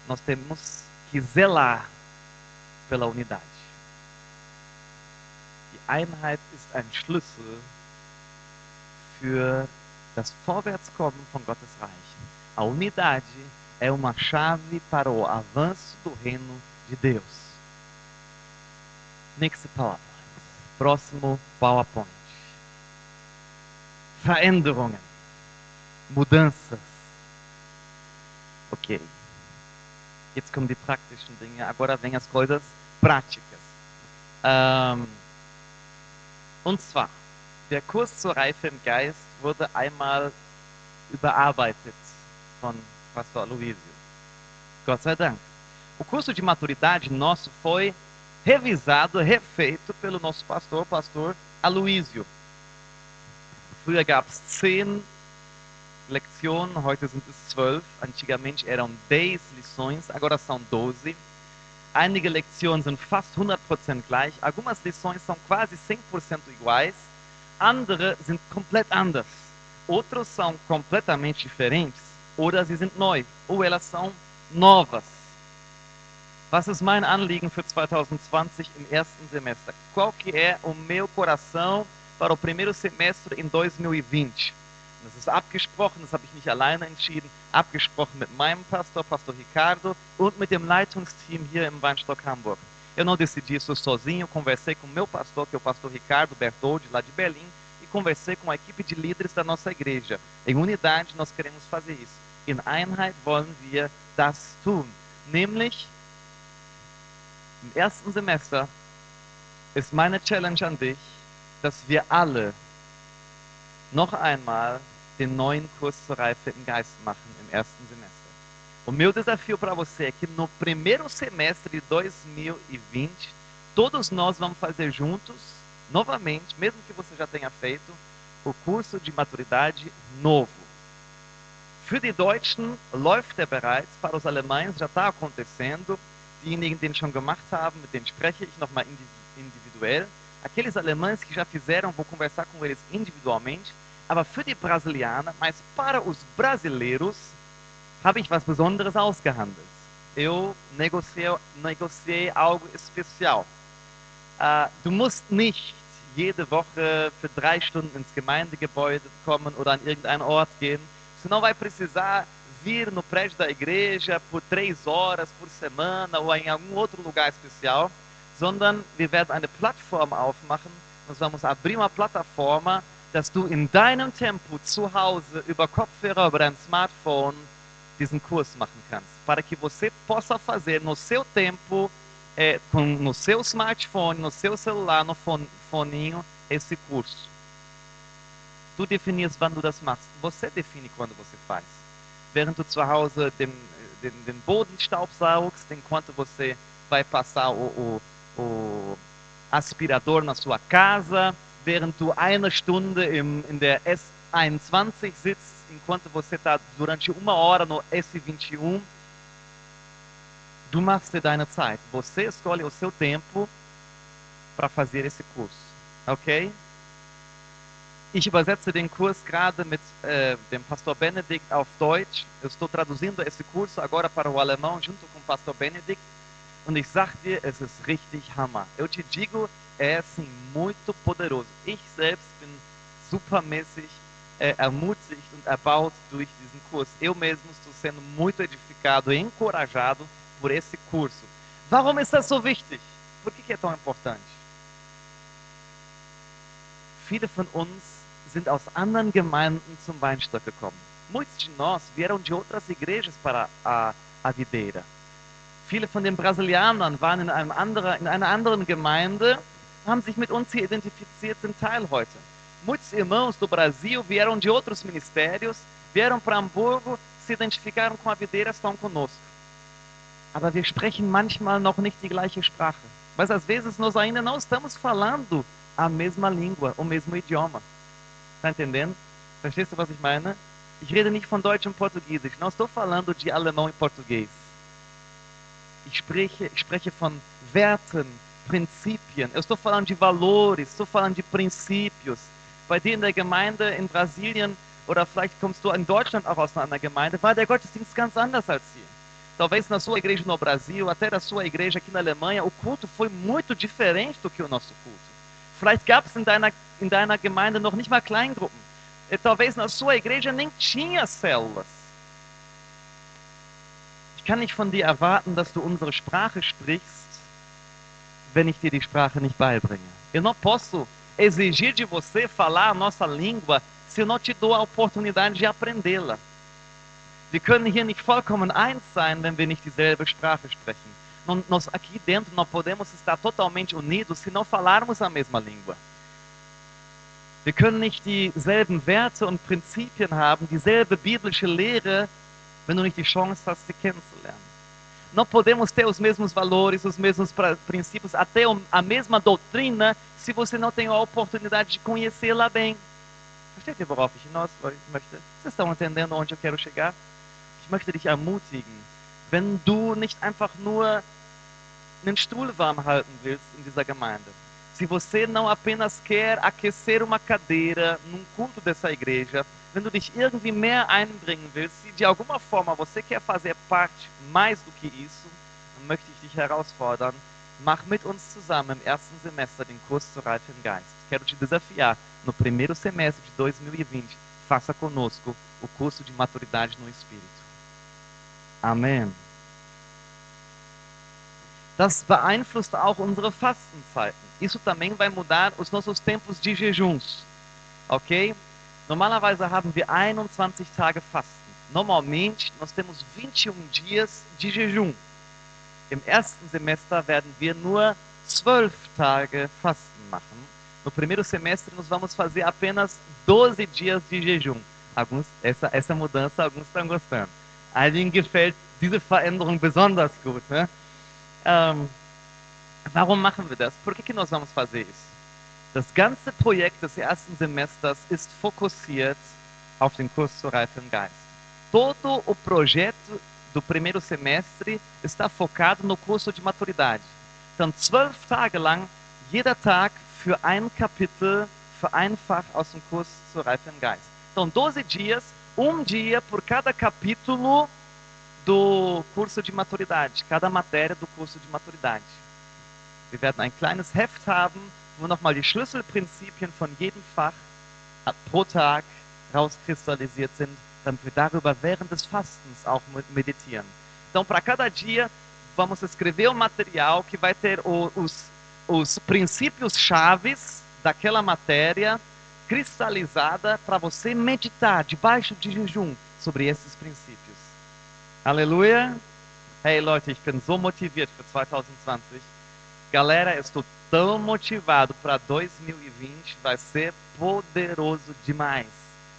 nós temos que zelar pela unidade. Einheit ist ein Schlüssel für das Vorwärtskommen von Gottes Reich. A unidade é uma chave para o avanço do reino de Deus. Next PowerPoint. Próximo PowerPoint. Veränderungen. Mudanças. Ok. Jetzt kommen die praktischen Dinge. Agora vem as coisas práticas. Ähm, und zwar, der Kurs zur Reife im Geist wurde einmal überarbeitet von Pastor Aloysio. Gott sei Dank. O curso de maturidade nosso foi revisado, refeito pelo nosso pastor, pastor Aloysio. Früher gab es zehn Lektionen, heute sind es zwölf. Antigamente eram 10 lições, agora são 12. Einige Lektionen sind fast 100% gleich, algumas lições são quase 100% iguais, andere sind komplett anders. Outros são completamente diferentes, oder sie sind neu, ou elas são novas. Was ist mein Anliegen für 2020 im ersten Semester? Qual que é o meu coração para o primeiro semestre em 2020? Das ist abgesprochen, das habe ich nicht alleine entschieden, abgesprochen mit meinem Pastor, Pastor Ricardo, und mit dem Leitungsteam hier im Weinstock Hamburg. Eu não decidi isso sozinho, conversei com o meu pastor, que é o pastor Ricardo Bertoldi, lá de Berlim, e conversei com a equipe de líderes da nossa igreja. Em unidade, nós queremos fazer isso. In Einheit wollen wir das tun. Nämlich, im ersten Semester ist meine Challenge an dich, dass wir alle noch einmal den neuen Kurs zur Reife im Geist machen im ersten Semestre. O meu desafio para você é que no primeiro semestre de 2020, todos nós vamos fazer juntos, novamente, mesmo que você já tenha feito, o curso de maturidade novo. Für die Deutschen läuft er bereits, para os alemães já está acontecendo. Diejenigen, die ihn schon gemacht haben, mit denen spreche ich nochmal individuell. Aqueles alemães que já fizeram, vou conversar com eles individualmente. Aber für die Brasilianer, mas para os brasileiros, habe ich was Besonderes ausgehandelt. Eu negociei, algo especial. Uh, du musst nicht jede Woche für drei Stunden ins Gemeindegebäude kommen oder an irgendeinen Ort gehen. Vai precisar vir no prédio da igreja por três horas por semana ou em algum outro lugar especial, sondern wir werden eine Plattform aufmachen. Nós vamos abrir uma plataforma, dass du in deinem Tempo zu Hause über Kopfhörer oder dein Smartphone diesen Kurs machen kannst, para que você possa fazer no seu tempo, é, com, no seu smartphone, no seu celular, no fone, foninho, esse curso. Du definierst, wann du das machst. Você define quando você faz. Während du zu Hause den, den, den Boden staubsaugst, enquanto você vai passar o, o, o aspirador na sua casa, während du eine Stunde im, in der S21 sitzt, enquanto você está durante uma hora no S21, du machst dir deine Zeit. Você escolhe o seu tempo para fazer esse curso, ok? Ich übersetze den Kurs gerade mit äh, dem Pastor Benedikt auf Deutsch. Eu estou traduzindo esse curso agora para o alemão junto com o Pastor Benedikt. Und ich sag dir, es ist richtig Hammer. Eu te digo, é assim muito poderoso. Ich selbst bin supermäßig äh, ermutigt und erbaut durch diesen Kurs. Eu mesmo estou sendo muito edificado e encorajado por esse curso. Warum ist das so wichtig? Por que, que é tão importante? Viele von uns sind aus anderen Gemeinden zum Weinstock gekommen. Muitos de nós vieram de outras igrejas para a, a videira. Viele von den Brasilianern waren in, einem anderen, in einer anderen Gemeinde, haben sich mit uns hier identifiziert, sind Teil heute. Muitos irmãos do Brasil vieram de outros ministérios, vieram para Hamburgo, se identificaram com a videira, estão conosco. Aber wir sprechen manchmal noch nicht die gleiche Sprache. Mas às vezes nós ainda não estamos falando a mesma língua, o mesmo idioma. Tá entendendo? Verstehst du, was ich meine? Ich rede nicht von Deutsch und Portugiesisch. Não estou falando de alemão e português. Ich spreche, ich spreche von Werten, Prinzipien. Eu estou falando de valores, estou falando de princípios. Bei dir in der Gemeinde in Brasilien oder vielleicht kommst du in Deutschland auch aus einer Gemeinde, war der Gottesdienst ganz anders als hier. Talvez na sua igreja no Brasil, até na sua igreja aqui na Alemanha, o culto foi muito diferente do que o nosso culto. Vielleicht gab es in deiner, in deiner Gemeinde noch nicht mal Kleingruppen. E talvez na sua igreja nem tinha células. Ich kann nicht von dir erwarten, dass du unsere Sprache sprichst, wenn ich dir die Sprache nicht beibringe. Eu não posso exigir de você falar a nossa língua se eu não te dou a oportunidade de aprendê-la. Wir können hier nicht vollkommen eins sein, wenn wir nicht dieselbe Sprache sprechen. Nós aqui dentro não podemos estar totalmente unidos se não falarmos a mesma língua. Wir können nicht dieselben Werte und Prinzipien haben, dieselbe biblische Lehre, wenn du nicht die Chance hast, sie kennenzulernen. Não podemos ter os mesmos valores, os mesmos princípios, até a mesma doutrina, se você não tem a oportunidade de conhecê-la bem. Vocês estão entendendo onde eu quero chegar? Ich möchte dich ermutigen, wenn du nicht einfach nur einen Stuhl warm halten willst in dieser Gemeinde. Se você não apenas quer aquecer uma cadeira num culto dessa igreja, wenn du dich irgendwie mehr einbringen willst, se de alguma forma você quer fazer parte mais do que isso, dann möchte ich dich herausfordern, mach mit uns zusammen im ersten Semester den Kurs zur Reife Geist. Quero te desafiar, no primeiro semestre de 2020, faça conosco o curso de maturidade no Espírito. Amen. Das beeinflusst auch unsere Fastenzeiten. Isso também vai mudar os nossos tempos de jejuns. Ok? Normalerweise haben wir 21 Tage Fasten. Normalmente, nós temos 21 dias de jejum. Im ersten Semester werden wir nur 12 Tage Fasten machen. No primeiro semestre, nós vamos fazer apenas 12 dias de jejum. Alguns, essa, essa mudança, alguns estão gostando. Einigen gefällt diese Veränderung besonders gut. Ne? Ähm, warum machen wir das? Por que, que nós vamos fazer isso? Das ganze Projekt des ersten Semesters ist fokussiert auf den Kurs zur Reife im Geist. Todo o projeto do primeiro semestre está focado no curso de maturidade. Então, zwölf Tage lang, jeder Tag für ein Kapitel, für ein Fach aus dem Kurs zur Reife im Geist. Então, 12 dias, um dia por cada capítulo do curso de maturidade, cada matéria do curso de maturidade. Wir werden ein kleines Heft haben, wo nochmal die Schlüsselprinzipien von jedem Fach pro Tag rauskristallisiert sind, wir darüber während des Fastens auch meditieren. Então, para cada dia, vamos escrever um material que vai ter o, os, os princípios chaves daquela matéria cristalizada para você meditar debaixo de jejum sobre esses princípios. Aleluia! Hey Leute, ich bin so motiviert für 2020. Galera, eu estou tão motivado para 2020, vai ser poderoso demais.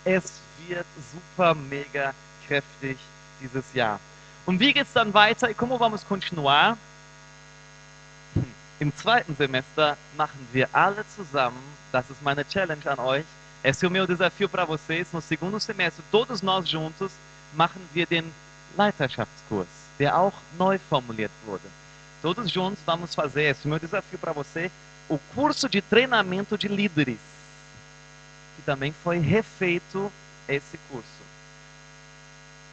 Es wird super mega kräftig dieses Jahr. Und wie geht's dann weiter? Como vamos continuar? Im zweiten Semester machen wir alle zusammen, das ist meine Challenge an euch, esse é o meu desafio para vocês, no segundo semestre, todos nós juntos, machen wir den Leiterschaftskurs, der auch neu formuliert wurde. Todos juntos vamos fazer, esse meu desafio para você, o curso de treinamento de líderes, que também foi refeito esse curso.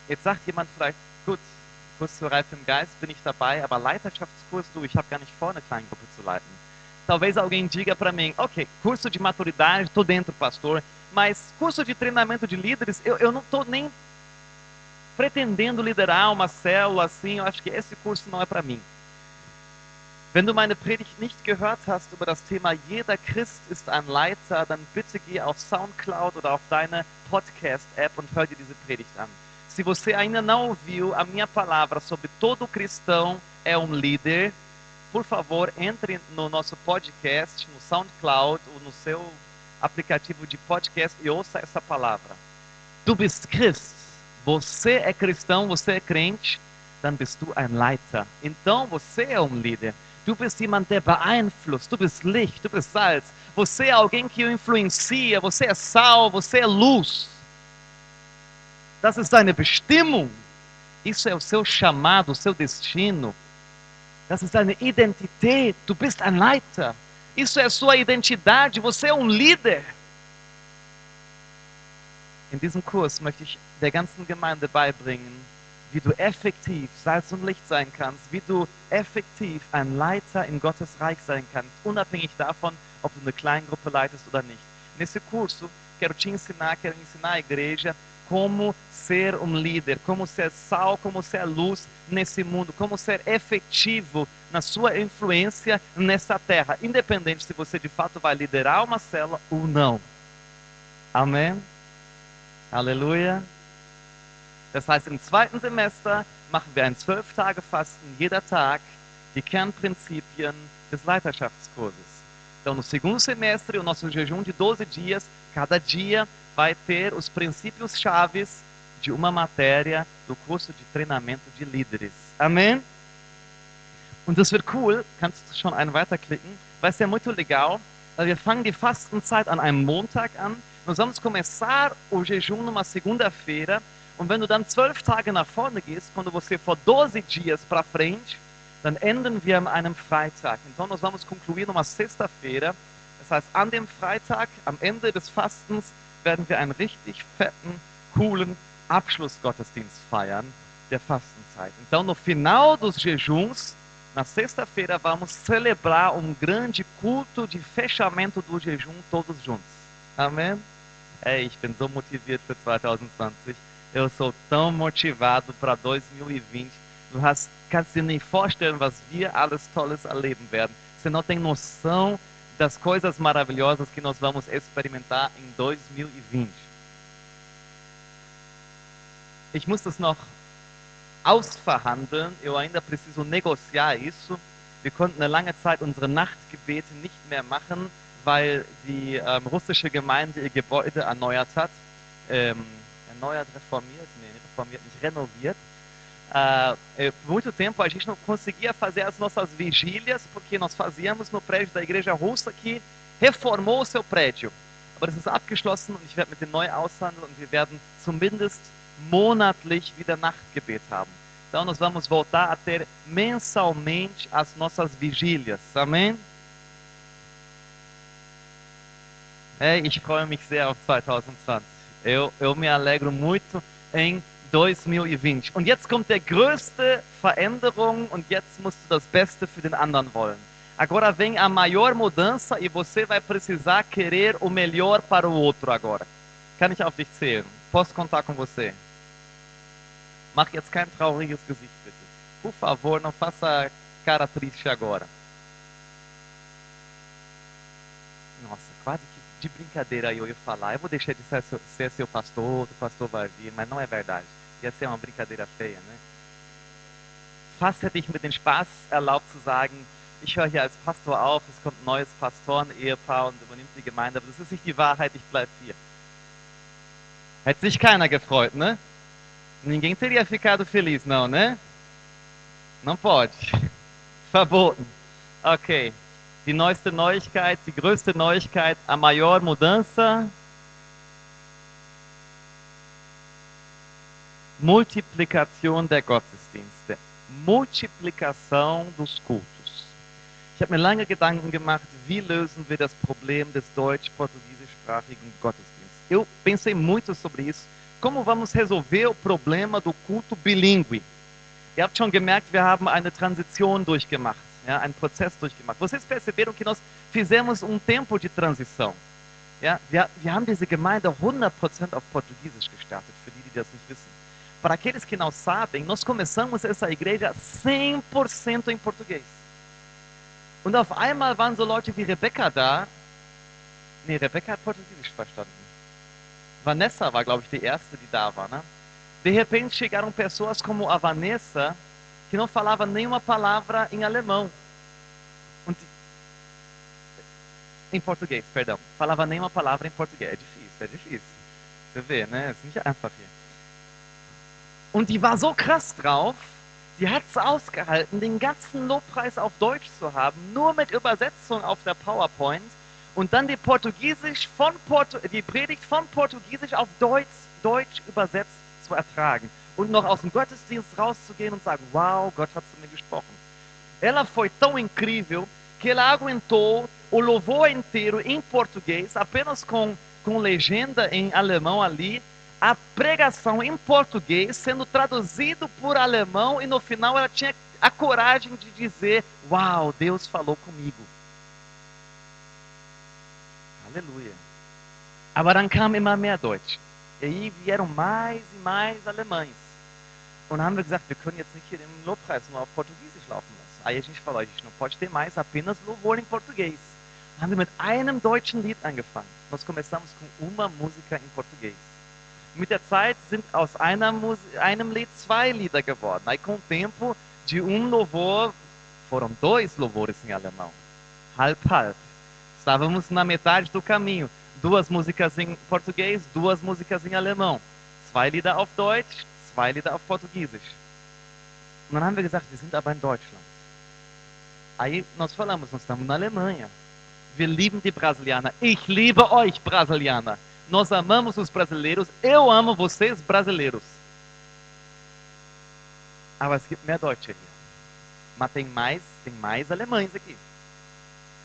Jetzt sagt jemand vielleicht, gut, Kurs zur Reife im Geist bin ich dabei, aber Leiterschaftskurs, du, ich habe gar nicht vor, eine zu leiten. Talvez alguém diga para mim, ok, curso de maturidade, estou dentro, pastor, mas curso de treinamento de líderes, eu, eu não estou nem pretendendo liderar uma célula assim, eu acho que esse curso não é para mim. Wenn du meine Predigt nicht gehört hast über das Thema Jeder Christ ist ein Leiter, dann bitte geh auf SoundCloud oder auf deine Podcast-App und hör dir diese Predigt an. Se você ainda não ouviu a minha palavra sobre todo cristão é um líder, por favor, entre no nosso podcast, no SoundCloud ou no seu aplicativo de podcast e ouça essa palavra. Du bist Christ. Você é cristão, você é crente, dann bist du ein Leiter. Então você é um líder. Du bist jemand, der beeinflusst. Du bist Licht, du bist Salz. Você é alguém que influencia. Você é sal, você é luz. Das ist deine Bestimmung. Isso é o seu chamado, o seu destino. Das ist deine Identität. Du bist ein Leiter. Isso é a sua identidade. Você é um líder. In diesem Kurs möchte ich der ganzen Gemeinde beibringen, wie du effektiv Salz und Licht sein kannst, wie du effektiv ein Leiter in Gottes Reich sein kannst, unabhängig davon, ob du eine Kleingruppe leitest oder nicht. Nesse curso, quero te ensinar, quero ensinar a igreja como ser um líder, como ser sal, como ser luz nesse mundo, como ser efetivo na sua influência nessa terra, independente se você de fato vai liderar uma célula ou não. Amém? Aleluia. Das heißt, im zweiten Semester machen wir ein zwölf Tage Fasten, jeder Tag, die Kernprinzipien des Leiterschaftskurses. Então, no segundo semestre, o nosso jejum de 12 dias, cada dia vai ter os princípios chaves de uma matéria do curso de treinamento de líderes. Amém? Und das wird cool, kannst du schon einen weiterklicken, vai ser muito legal, weil wir fangen die Fastenzeit an einem Montag an, nós vamos começar o jejum numa segunda-feira, und wenn du dann zwölf Tage nach vorne gehst, quando você for 12 dias para frente, dann enden wir an einem Freitag. Então nós vamos concluir numa sexta-feira. Das heißt, an dem Freitag, am Ende des Fastens, werden wir einen richtig fetten, coolen Abschlussgottesdienst feiern der Fastenzeit. Então, no final dos jejuns, na sexta-feira, vamos celebrar um grande culto de fechamento do jejum todos juntos. Amém? Hey, ich bin so motiviert für 2020. Eu sou tão motivado para 2020. Du hast, kannst dir nicht vorstellen, werden. Você não tem noção das coisas maravilhosas que nós vamos experimentar em 2020. Ich muss das noch ausverhandeln. Eu ainda preciso negociar isso. Wir konnten eine lange Zeit unsere Nachtgebete nicht mehr machen, weil die ähm, russische Gemeinde ihr Gebäude erneuert hat. Ähm, erneuert, reformiert? Nee, renoviert. Muito tempo a gente não conseguia fazer as nossas vigílias porque nós fazíamos no prédio da igreja russa que reformou o seu prédio. Aber das ist abgeschlossen und ich werde mit dem neu aushandeln und wir werden zumindest monatlich wieder Nachtgebet haben. Então nós vamos voltar a ter mensalmente as nossas vigílias. Amém? É, ich freue mich sehr auf 2020. Eu, eu me alegro muito em 2020. Und jetzt kommt der größte Veränderung und jetzt musst du das Beste für den anderen wollen. Agora vem a maior mudança e você vai precisar querer o melhor para o outro agora. Kann ich auf dich zählen? Posso contar com você? Mach jetzt kein trauriges Gesicht, bitte. Por favor, não faça cara triste agora. Nossa, quase que de brincadeira eu ia falar. Eu vou deixar de ser seu, ser seu pastor, o pastor vai vir, mas não é verdade. Ia ser uma brincadeira feia, né? Fast hätte ich mit dem Spaß erlaubt zu sagen, ich höre hier als Pastor auf, es kommt ein neues Pastoren-Ehepaar und übernimmt die Gemeinde, aber das ist nicht die Wahrheit, ich bleibe hier. Hätte sich keiner gefreut, né? Ninguém teria ficado feliz, não, né? Não pode. <laughs> Verboten. Ok. Die neueste Neuigkeit, die größte Neuigkeit, a maior mudança. Multiplikação der Gottesdienste. Multiplikação dos cultos. Ich habe mir lange Gedanken gemacht, wie lösen wir das Problem des deutsch-portugiesischsprachigen Gottesdienstes. Eu pensei muito sobre isso. Como vamos resolver o problema do culto bilíngue? Ihr habt schon gemerkt, wir haben eine Transition durchgemacht, ja, einen Prozess durchgemacht. Vocês perceberam que nós fizemos um tempo de transição. Ja, wir, wir haben diese Gemeinde 100% auf Portugiesisch gestartet, für die, die das nicht wissen. Para aqueles que não sabem, nós começamos essa igreja 100% em português. Und auf einmal waren so Leute wie Rebecca da. Nee, Rebecca hat Portugiesisch verstanden. Vanessa war, glaube ich, die erste, die da war, né? De repente chegaram pessoas como a Vanessa, que não falava nenhuma palavra em alemão. Em português, perdão. Falava nenhuma palavra em português. É difícil, é difícil. Você vê, né? Ist nicht einfach hier. Und die war so krass drauf, die hat es ausgehalten, den ganzen Lobpreis auf Deutsch zu haben, nur mit Übersetzung auf der PowerPoint und dann die Portugiesisch von Portu die Predigt von Portugiesisch auf Deutsch, Deutsch übersetzt zu ertragen und noch aus dem Gottesdienst rauszugehen und sagen, wow, Gott hat zu mir gesprochen. Ela foi tão incrível que ela aguentou o louvor inteiro em português, apenas com, com legenda em alemão ali, a pregação em português sendo traduzido por alemão e no final ela tinha a coragem de dizer: Uau, Deus falou comigo. Aleluia. Aber dann kam immer mehr Deutsch. E aí vieram mais e mais alemães. Und haben wir gesagt, wir können jetzt nicht hier den Lobpreis nur auf Portugiesisch laufen lassen. Aí a gente falou, a gente não pode ter mais apenas louvor em português. Haben wir mit einem deutschen Lied angefangen. Nós começamos com uma música em português. Mit der Zeit sind aus einem Lied zwei Lieder geworden. Aí com o tempo, de um louvor, foram dois louvores em alemão. Halb, halb. Estávamos na metade do caminho. Duas músicas em português, duas músicas em alemão. Zwei Lieder auf Deutsch, zwei Lieder auf Portugiesisch. Und dann haben wir gesagt, wir sind aber in Deutschland. Aí nós falamos, nós estamos na Alemanha. Wir lieben die Brasilianer. Ich liebe euch, Brasilianer. Nós amamos os brasileiros. Eu amo vocês, brasileiros. Aber es gibt mehr Deutsche hier. Mas tem mais, tem mais alemães aqui.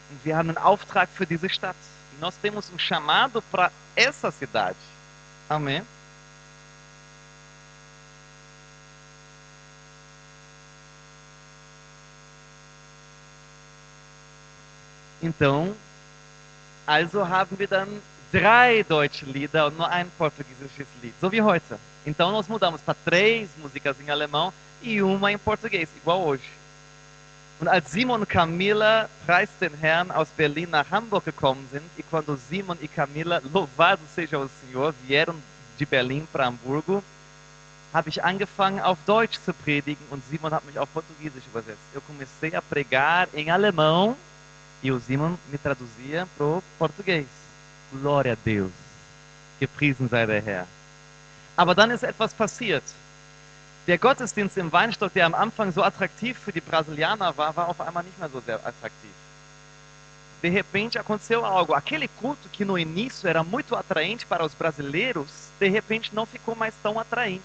Und wir haben einen Auftrag für diese Stadt. Nós temos um chamado para essa cidade. Amém? Então, also haben wir dann drei deutsche Lieder und nur ein portugiesisches Lied, so wie heute. Então nós mudamos para três músicas em alemão e uma em português, igual hoje. Und als Simon und Camila, preis den Herrn, aus Berlin nach Hamburg gekommen sind, e quando Simon e Camila, louvado seja o Senhor, vieram de Berlim para Hamburgo, habe ich angefangen auf Deutsch zu predigen und Simon hat mich auf Portugiesisch übersetzt. Eu comecei a pregar em alemão e o Simon me traduzia pro português. Glória a Deus. Gepriesen sei der Herr. Aber dann ist etwas passiert. Der Gottesdienst im Weinstock, der am Anfang so attraktiv für die Brasilianer war, war auf einmal nicht mehr so sehr attraktiv. De repente aconteceu algo. Aquele culto que no início era muito atraente para os brasileiros, de repente não ficou mais tão atraente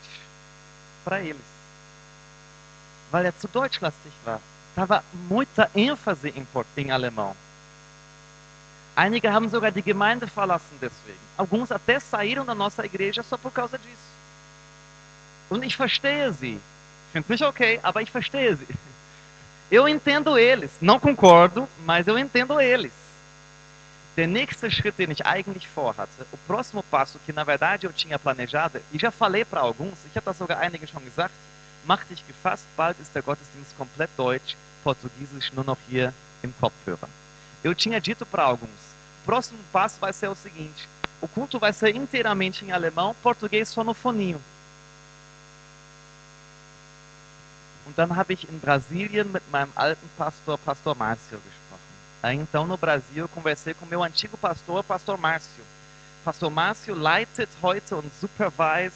para eles. Weil er zu deutschlastig war. Tava muita ênfase em, em alemão. Einige haben sogar die Gemeinde verlassen deswegen. Alguns até saíram da nossa igreja só por causa disso. Und ich verstehe sie. Finde nicht okay, aber ich verstehe sie. <laughs> Eu entendo eles. Não concordo, mas eu entendo eles. Der nächste Schritt, den ich eigentlich vorhatte, o próximo passo que na verdade eu tinha planejado, e já falei para alguns, ich habe das sogar einigen schon gesagt, mach dich gefasst, bald ist der Gottesdienst komplett deutsch, Portugiesisch nur noch hier im Kopfhörer. Eu tinha dito para alguns, o próximo passo vai ser o seguinte, o culto vai ser inteiramente em alemão, português só no foninho. Und dann habe ich in Brasilien mit meinem alten Pastor, Pastor Márcio, gesprochen. Então, no Brasil, eu conversei com meu antigo pastor, Pastor Márcio. Pastor Márcio leitet heute und supervised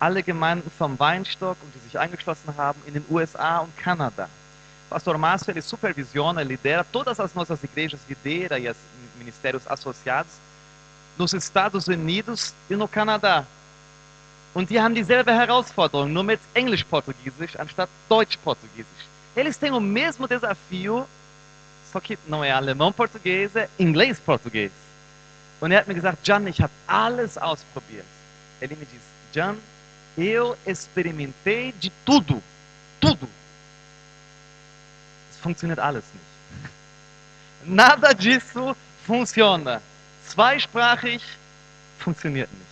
alle Gemeinden vom Weinstock und die sich angeschlossen haben in den USA und Kanada. Pastor Márcio, ele supervisiona, lidera todas as nossas igrejas, lidera e os ministérios associados nos Estados Unidos e no Canadá. Und die haben dieselbe Herausforderung, nur mit Englisch-Portugiesisch anstatt Deutsch-Portugiesisch. Eles têm o mesmo desafio, só que não é alemão-português, é inglês-português. Und er hat mir gesagt, Jan, ich habe alles ausprobiert. Ele me disse, Jan, eu experimentei de tudo, tudo. Funktioniert alles nicht. Nada disso funciona. Zweisprachig funktioniert nicht.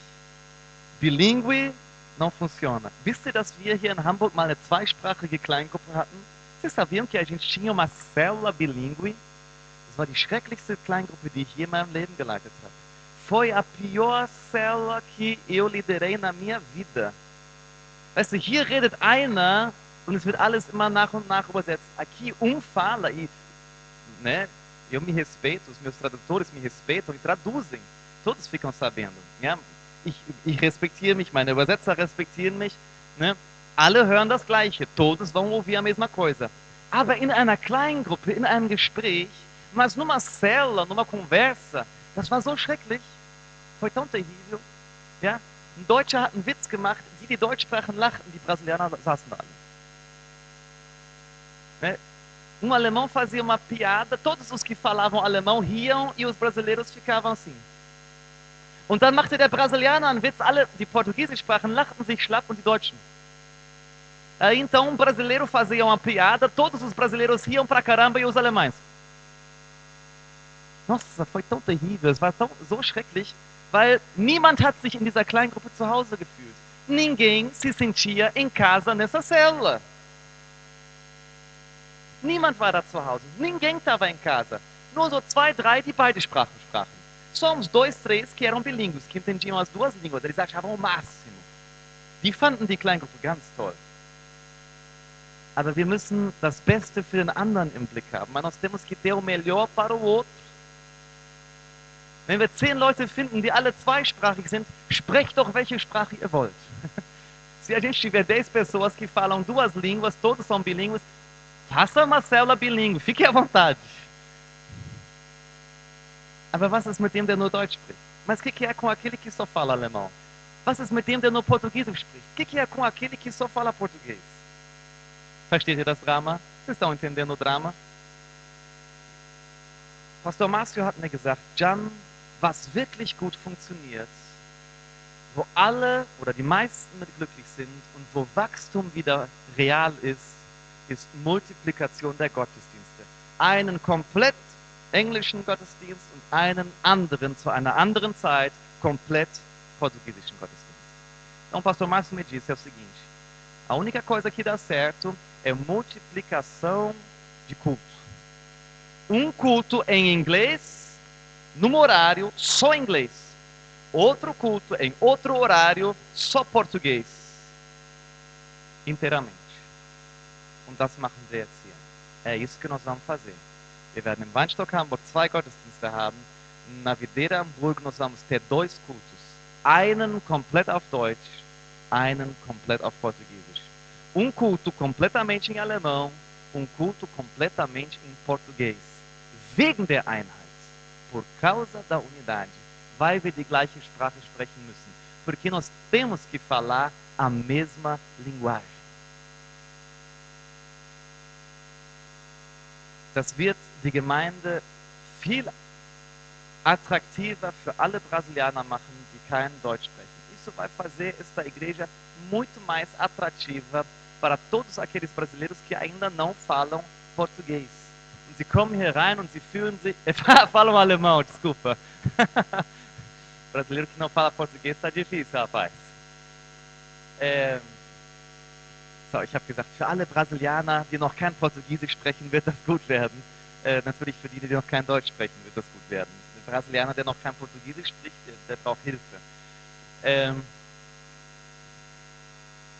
Bilingue não funciona. Wisst ihr, dass wir hier in Hamburg mal eine zweisprachige Kleingruppe hatten? Vocês sabiam que a gente tinha uma célula bilíngue? Das war die schrecklichste Kleingruppe, die ich je in meinem Leben geleitet habe. Foi a pior célula que eu liderei na minha vida. Weißt du, hier redet einer und es wird alles immer nach und nach übersetzt. Aqui um fala e, né, eu me respeito, os meus tradutores me respeitam e traduzem. Todos ficam sabendo. Ja? Ich, ich respektiere mich, meine Übersetzer respektieren mich. Ne? Alle hören das Gleiche, todos vão ouvir a mesma coisa. Aber in einer kleinen Gruppe, in einem Gespräch, mas numa célula, numa conversa, das war so schrecklich. Foi tão terrível. Ja? Ein Deutscher hat einen Witz gemacht, die, die Deutsch sprachen, lachten, die Brasilianer saßen da alle. Né? Um alemão fazia uma piada, todos os que falavam alemão riam e os brasileiros ficavam assim. Und dann machte der Brasilianer einen Witz, alle, die Portugiesisch sprachen, lachten sich schlapp und die Deutschen. Aí então um brasileiro fazia uma piada, todos os brasileiros riam pra caramba e os alemães. Nossa, foi tão terrível, es war tão, so schrecklich, weil niemand hat sich in dieser kleinen Gruppe zu Hause gefühlt. Ninguém se sentia em casa nessa célula. Niemand war da zu Hause, ninguém estava em casa. Nur so zwei, drei, die beide Sprachen sprachen. Só uns dois, três que eram bilíngues, que entendiam as duas línguas, eles achavam o máximo. Die fanden die Kleingruppe ganz toll. Aber wir müssen das Beste für den anderen im Blick haben. Mas nós temos que ter o melhor para o outro. Wenn wir zehn Leute finden, die alle zweisprachig sind, sprecht doch welche Sprache ihr wollt. <laughs> Se a gente tiver dez pessoas que falam duas línguas, todos são bilíngues, faça uma célula bilíngue, fique à vontade. Aber was ist mit dem, der nur Deutsch spricht? Mas o que, que é com aquele que só fala alemão? Was ist mit dem, der nur Portugiesisch spricht? O que, que é com aquele que só fala português? Versteht ihr das Drama? Vocês estão entendendo o drama? Pastor Márcio hat mir gesagt, Jan, was wirklich gut funktioniert, wo alle oder die meisten mit glücklich sind und wo Wachstum wieder real ist, ist Multiplikation der Gottesdienste. Einen komplett englischen Gottesdienst und einen anderen zu einer anderen Zeit komplett portugiesischen Gottesdienst. Então, o pastor Márcio me disse é o seguinte: a única coisa que dá certo é multiplicação de culto. Um culto em inglês, num horário só inglês. Outro culto em outro horário só português. Inteiramente. Und das machen wir jetzt hier. É isso que nós vamos fazer. Wir werden im Weinstock Hamburg zwei Gottesdienste haben. Na Videira Hamburg nós vamos ter dois cultos. Einen komplett auf Deutsch, einen komplett auf Portugiesisch. Um culto completamente em alemão, um culto completamente em português. Wegen der Einheit, por causa da unidade, weil wir die gleiche Sprache sprechen müssen. Porque nós temos que falar a mesma linguagem. Das wird die Gemeinde viel atrativer für alle Brasilianer machen, die kein Deutsch sprechen. Isso vai fazer esta igreja muito mais atrativa para todos aqueles brasileiros que ainda não falam português. Und sie kommen hier rein und sie fühlen sich. <laughs> falam alemão, desculpa. <laughs> Brasileiro que não fala português está difícil, rapaz. É... Ich habe gesagt, für alle Brasilianer, die noch kein Portugiesisch sprechen, wird das gut werden. Äh, natürlich für die, die noch kein Deutsch sprechen, wird das gut werden. Ein Brasilianer, der noch kein Portugiesisch spricht, der, der braucht Hilfe. Ähm,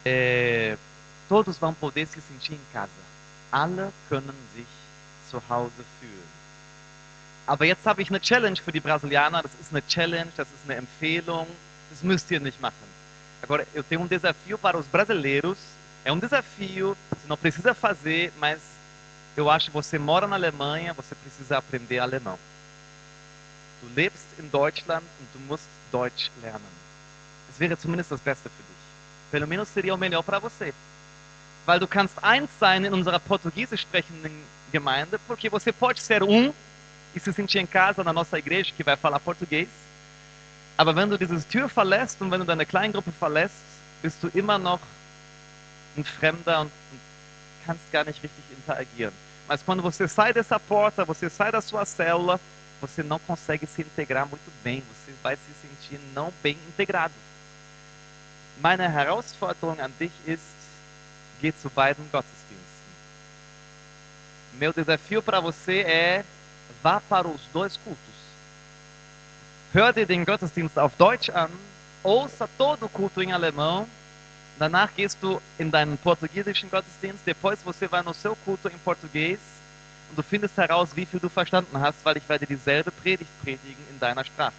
äh, todos vão poder se sentir em casa. Alle können sich zu Hause fühlen. Aber jetzt habe ich eine Challenge für die Brasilianer. Das ist eine Challenge, das ist eine Empfehlung. Das müsst ihr nicht machen. Agora, eu tenho um desafio para os brasileiros. É um desafio, você não precisa fazer, mas eu acho que você mora na Alemanha, você precisa aprender alemão. Du lebst in Deutschland und du musst Deutsch lernen. Es wäre zumindest das Beste für dich. Pelo menos seria o melhor para você. Weil du kannst eins sein in unserer portugiesisch sprechenden Gemeinde, porque você pode ser um e se sentir em casa na nossa igreja que vai falar português. Aber wenn du diese Tür verlässt und wenn du deine Kleingruppe verlässt, bist du immer noch ein Fremder und kannst gar nicht richtig interagieren. Mas quando você sai dessa porta, você sai da sua célula, você não consegue se integrar muito bem, você vai se sentir não bem integrado. Meine Herausforderung an dich ist, geh zu beiden Gottesdiensten. Meu desafio para você é vá para os dois cultos. Hör dir den Gottesdienst auf Deutsch an, ouça todo o culto em alemão, danach gehst du in deinen portugiesischen Gottesdienst, depois você vai no seu culto em português und du findest heraus, wie viel du verstanden hast, weil ich werde dieselbe Predigt predigen in deiner Sprache.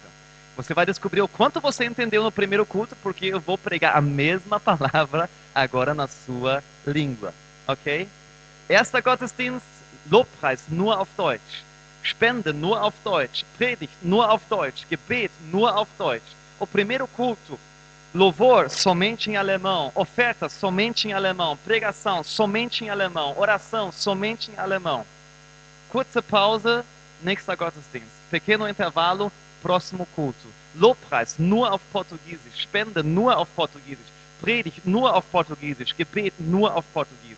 Você vai descobrir o quanto você entendeu no primeiro culto, porque eu vou pregar a mesma <laughs> palavra agora na sua língua, ok? Erster Gottesdienst, Lobpreis nur auf Deutsch. Spende nur auf Deutsch. Predigt nur auf Deutsch. Gebet nur auf Deutsch. O primeiro culto, louvor somente em alemão. Oferta somente em alemão. Pregação somente em alemão. Oração somente em alemão. Kurze Pause, nächster Gottesdienst. Pequeno intervalo, próximo culto. Lobpreis nur auf Portugiesisch. Spende nur auf Portugiesisch. Predigt nur auf Portugiesisch. Gebet nur auf Portugiesisch.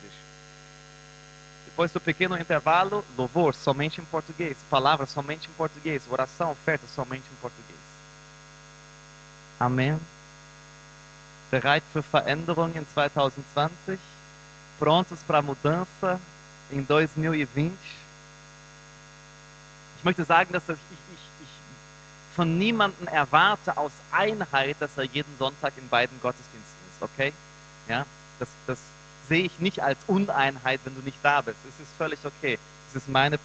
Depois do pequeno intervalo, louvor somente em português, palavra somente em português, oração, oferta somente em português. Amém. Bereit für Veränderung in 2020? Prontos para a mudança em 2020? Ich möchte sagen, dass ich, ich, ich von niemandem erwarte aus Einheit, dass er jeden Sonntag in beiden Gottesdiensten ist, okay? Ja, das, das sehe ich nicht als Uneinheit, wenn du nicht da bist. Es ist völlig okay. Es ist meine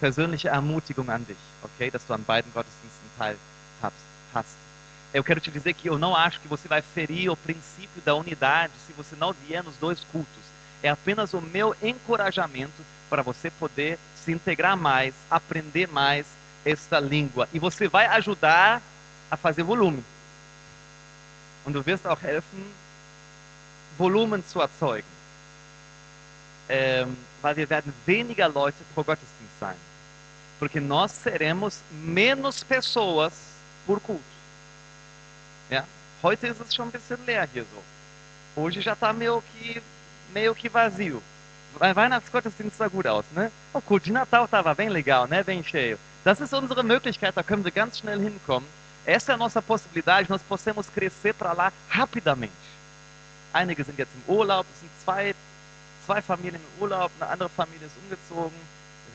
persönliche Ermutigung an dich, ok? Dass du an beiden Gottesdiensten teilhast. Eu quero te dizer que eu não acho que você vai ferir o princípio da unidade se você não vier nos dois cultos. É apenas o meu encorajamento para você poder se integrar mais, aprender mais esta língua. E você vai ajudar a fazer volume. Und du wirst auch helfen, Volumen zu erzeugen. ähm, weil wir werden weniger Leute pro Gottesdienst sein. Porque nós seremos menos pessoas por culto. Heute ist es schon ein bisschen leer hier so. Hoje já está meio que, meio que vazio. Weihnachtsgottesdienst sah gut aus, ne? O culto de Natal estava bem legal, né? Bem cheio. Das ist unsere Möglichkeit, da können wir ganz schnell hinkommen. Essa é a nossa possibilidade, nós podemos crescer para lá rapidamente. Einige sind jetzt im Urlaub, es sind zwei, zwei Familien im Urlaub, eine andere Familie ist umgezogen,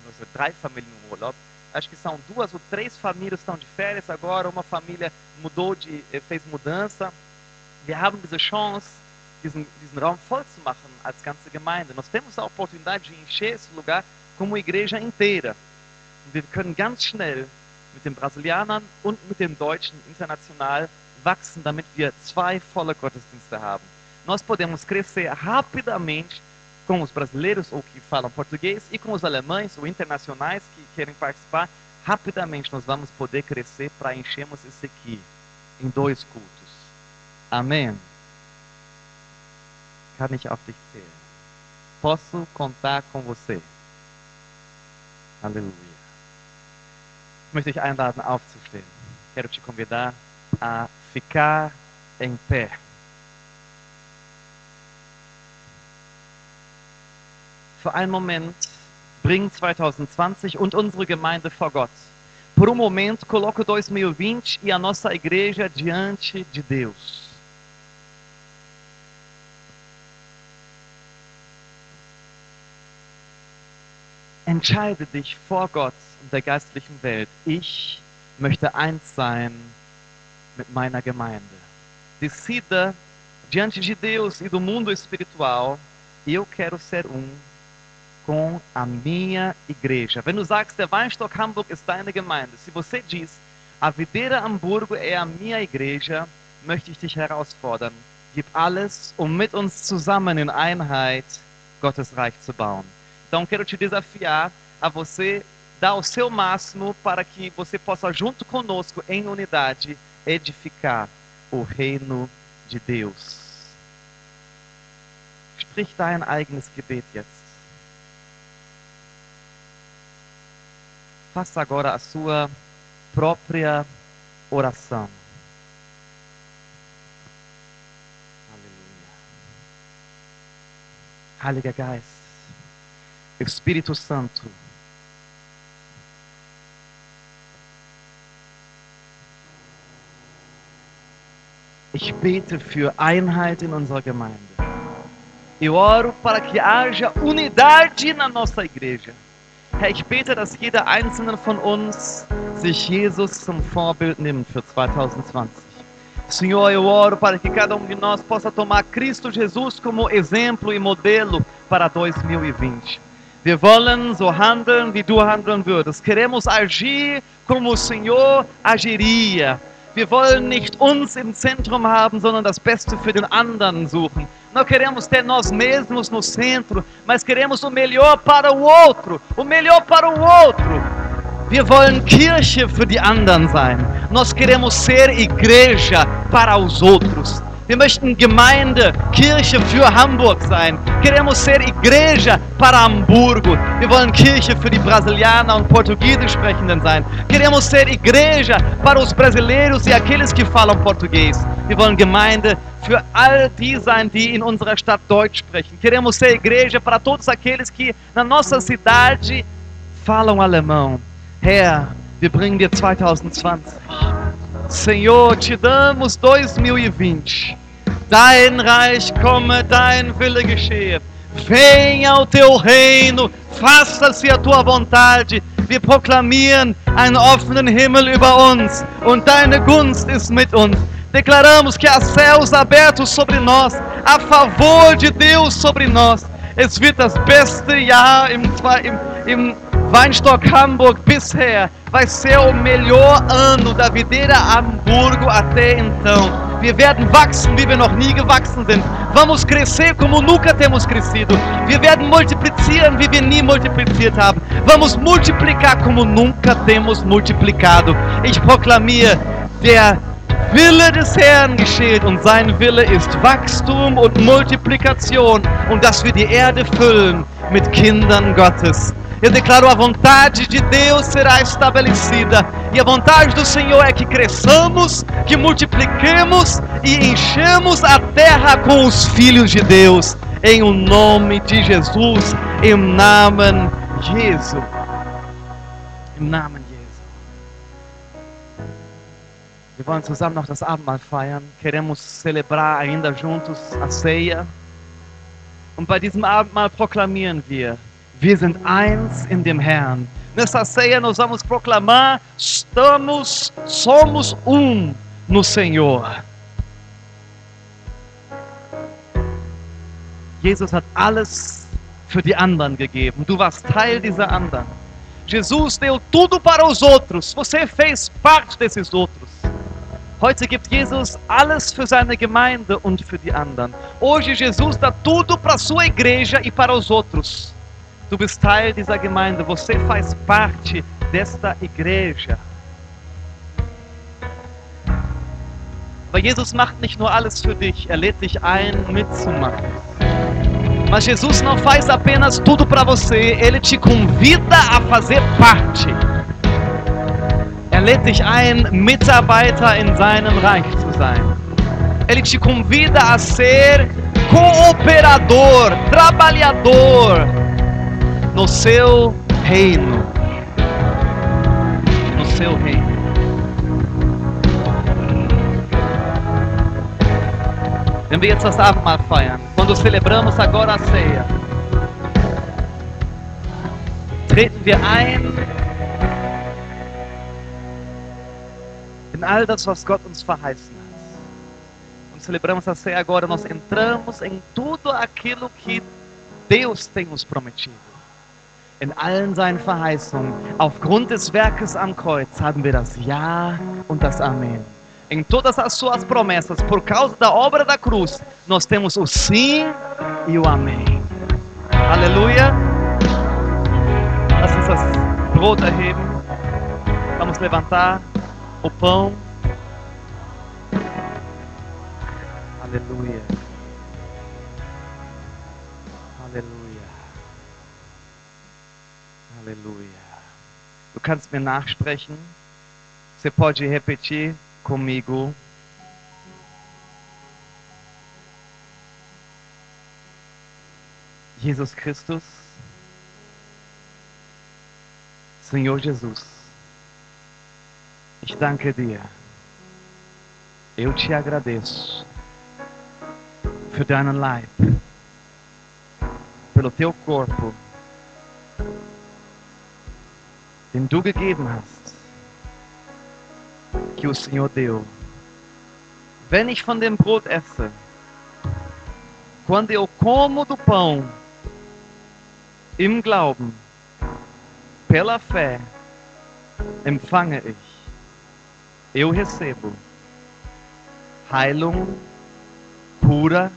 also drei Famílias no Urlaub. Acho que são duas ou três famílias estão de férias agora, uma família mudou de, eh, fez mudança. Wir haben diese Chance, diesen, diesen Raum voll zu machen als ganze Gemeinde. Nós temos a oportunidade de encher esse lugar como igreja inteira. Und wir können ganz schnell mit den Brasilianern und mit den Deutschen international wachsen, damit wir zwei volle Gottesdienste haben. Nós podemos crescer rapidamente com os brasileiros ou que falam português e com os alemães ou internacionais que querem participar, rapidamente nós vamos poder crescer para enchermos esse aqui em dois cultos. Amém? Kann ich auf dich zählen? Posso contar com você? Aleluia. Ich möchte dich einladen, aufzustehen. Quero te convidar a ficar em pé. Für einen Moment bring 2020 und unsere Gemeinde vor Gott. Por um momento, coloca 2020 e a nossa igreja diante de Deus. Entscheide dich vor Gott und der geistlichen Welt. Ich möchte eins sein mit meiner Gemeinde. Decida diante de Deus e do mundo espiritual. Eu quero ser um com a minha igreja. Wenn du sagst, der Weinstock Hamburg ist deine Gemeinde, se você diz, a videira Hamburgo é a minha igreja, möchte ich dich herausfordern. Gib alles, um mit uns zusammen in Einheit Gottes Reich zu bauen. Então quero te desafiar a você dar o seu máximo para que você possa junto conosco em unidade edificar o reino de Deus. Sprich dein eigenes Gebet jetzt. Faça agora a sua própria oração. Aleluia. Heiliger Geist, Espírito Santo, Ich bete für Einheit in unserer Gemeinde. Eu oro para que haja unidade na nossa igreja. Herr, ich bete, dass jeder einzelne von uns sich Jesus zum Vorbild nimmt für 2020. Senhor, eu oro para que cada um de nós possa tomar Cristo Jesus como exemplo e modelo para 2020. Wir wollen so handeln, wie du handeln würdest. Queremos agir como o Senhor agiria. Wir wollen nicht uns im Zentrum haben, sondern das Beste für den anderen suchen. Não queremos ter nós mesmos no centro, mas queremos o melhor para o outro, o melhor para o outro. Wir wollen Kirche für die anderen sein. Nós queremos ser igreja para os outros. Wir möchten Gemeinde, Kirche für Hamburg sein. Queremos ser igreja para Hamburgo. Wir wollen Kirche für die Brasilianer und Portugiesisch sprechenden sein. Queremos ser igreja para os brasileiros e aqueles que falam português. Wir wollen Gemeinde für all die sein, die in unserer Stadt Deutsch sprechen. Queremos ser igreja para todos aqueles que na nossa cidade falam alemão. Herr, wir bringen dir 2020. Senhor, te damos 2020. Dein Reich komme, dein Wille geschehe. Venha o teu reino, faça-se a tua vontade. Wir proklamieren einen offenen Himmel über uns und deine Gunst ist mit uns. Declaramos que há céus abertos sobre nós, a favor de Deus sobre nós. Es wird das beste Jahr im, im, im Weinstock Hamburg bisher. Vai ser o melhor ano da videira Hamburgo até então. Wir werden wachsen, wie wir noch nie gewachsen sind. Vamos crescer como nunca temos crescido. Wir werden multiplizieren, wie wir nie multipliziert haben. Vamos multiplicar como nunca temos multiplicado. Ich proklamiere, der Wille des Herrn geschieht und sein Wille ist Wachstum und Multiplikation und dass wir die Erde füllen mit Kindern Gottes. Eu declaro a vontade de Deus será estabelecida. E a vontade do Senhor é que cresçamos, que multipliquemos e enchemos a terra com os filhos de Deus. Em o nome de Jesus, em Namen Jesu. Im Namen Jesu. Wir wollen zusammen noch das Abendmahl feiern. Queremos celebrar ainda juntos a ceia. Und bei diesem Abendmahl proklamieren wir, wir sind eins in dem Herrn. Nessa ceia nós vamos proclamar: estamos, somos um no Senhor. Jesus hat alles für die anderen gegeben. Du warst Teil dieser anderen. Jesus deu tudo para os outros. Você fez parte desses outros. Heute gibt Jesus alles für seine Gemeinde und für die anderen. Hoje Jesus dá tudo para a sua igreja e para os outros. Du bist Teil dieser Gemeinde. Você faz parte desta igreja. Aber Jesus macht nicht nur alles für dich, er lädt dich ein, mitzumachen. Mas Jesus não faz apenas tudo para você, ele te convida a fazer parte. Er lädt dich ein, Mitarbeiter in seinem Reich zu sein. Ele te convida a ser cooperador, trabalhador no seu reino. No seu reino. Wenn wir quando celebramos agora a ceia, treten wir ein in all das, was Gott uns verheißen hat. Quando celebramos a ceia agora, nós entramos em tudo aquilo que Deus tem nos prometido. In allen seinen Verheißungen, aufgrund des Werkes am Kreuz, haben wir das Ja und das Amen. Em todas as suas promessas, por causa da obra da cruz, nós temos o sim e o amém. Aleluia. Lass uns das Brot erheben. Vamos levantar o pão. Aleluia. Aleluia. Aleluia. Du kannst mir nachsprechen. Você pode repetir comigo. Jesus Christus, Senhor Jesus, ich danke dir, eu te agradeço für deinen Leib, pelo teu corpo den du gegeben hast, que o Senhor deu. Wenn ich von dem Brot esse, quando eu como do pão, im Glauben, pela fé, empfange ich, eu recebo Heilung, cura,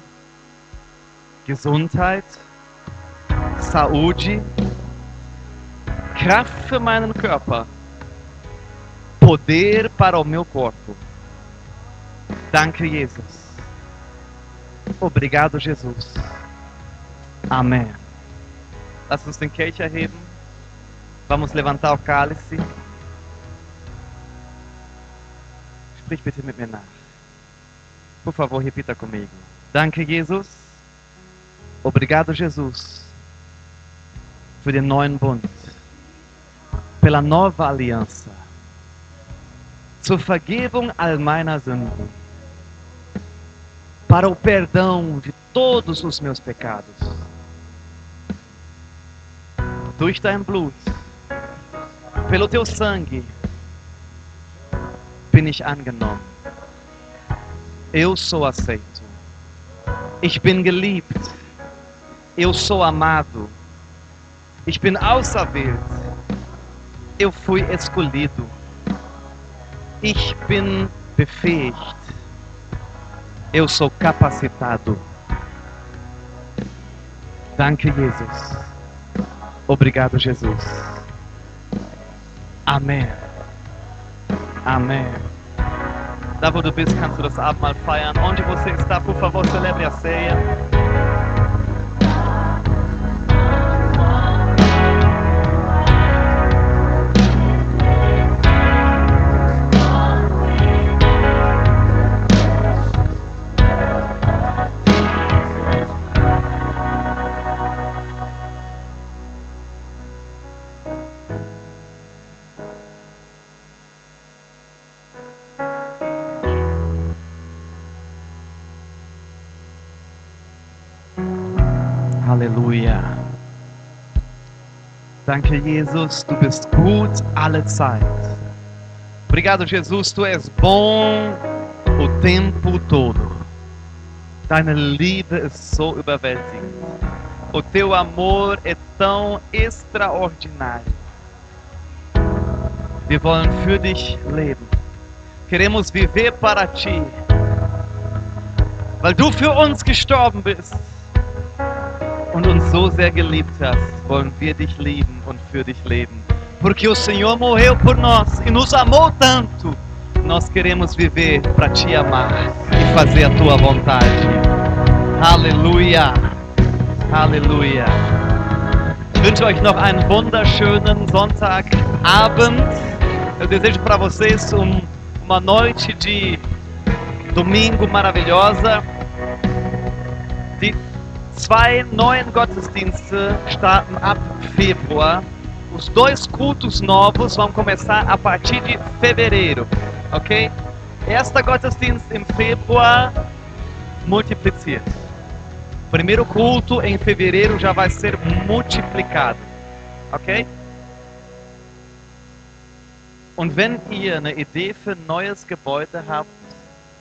Gesundheit, Saúde, Kraft für meinen Körper, poder para o meu corpo. Danke, Jesus. Obrigado, Jesus. Amém. Lass uns den Kelch erheben. Vamos levantar o cálice. Sprich bitte mit mir nach. Por favor, repita comigo. Danke, Jesus. Obrigado, Jesus, für den neuen Bund, pela nova aliança, zur Vergebung all meiner Sünden, para o perdão de todos os meus pecados. Durch dein Blut, pelo teu sangue, bin ich angenommen. Eu sou aceito. Ich bin geliebt. Eu sou amado. Ich bin auserwählt. Eu fui escolhido. Ich bin befähigt. Eu sou capacitado. Danke, Jesus. Obrigado, Jesus. Amém. Amém. Da wo du bist, kannst du das Abendmahl feiern. Onde você está, por favor, celebre a ceia. Danke, Jesus, du bist gut alle Zeit. Obrigado, Jesus, tu és bom o tempo todo. Deine Liebe ist so überwältigend. O teu amor é tão extraordinário. Wir wollen für dich leben. Queremos viver para ti. Weil du für uns gestorben bist so sehr geliebt hast, wollen wir dich lieben und für dich leben. Porque o Senhor morreu por nós e nos amou tanto. Nós queremos viver para te amar e fazer a tua vontade. Aleluia. Aleluia. Ich wünsche euch noch einen wunderschönen Sonntagabend. Eu desejo para vocês um, uma noite de domingo maravilhosa. Zwei neuen Gottesdienste starten ab Februar. Os dois cultos novos vão começar a partir de fevereiro, ok? Esta Gottesdienst im Februar multipliziert. Primeiro culto em fevereiro já vai ser multiplicado, ok? Und wenn ihr eine Idee für neues Gebäude habt,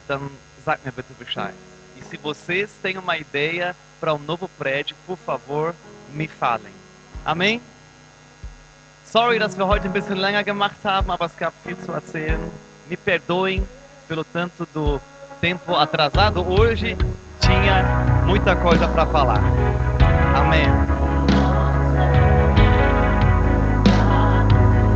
dann sagt mir bitte Bescheid. E se vocês têm uma ideia para um novo prédio, por favor, me falem. Amém? Sorry, dass wir heute ein bisschen länger gemacht haben, aber es gab viel zu erzählen. Me perdoem pelo tanto do tempo atrasado. Hoje tinha muita coisa para falar. Amém.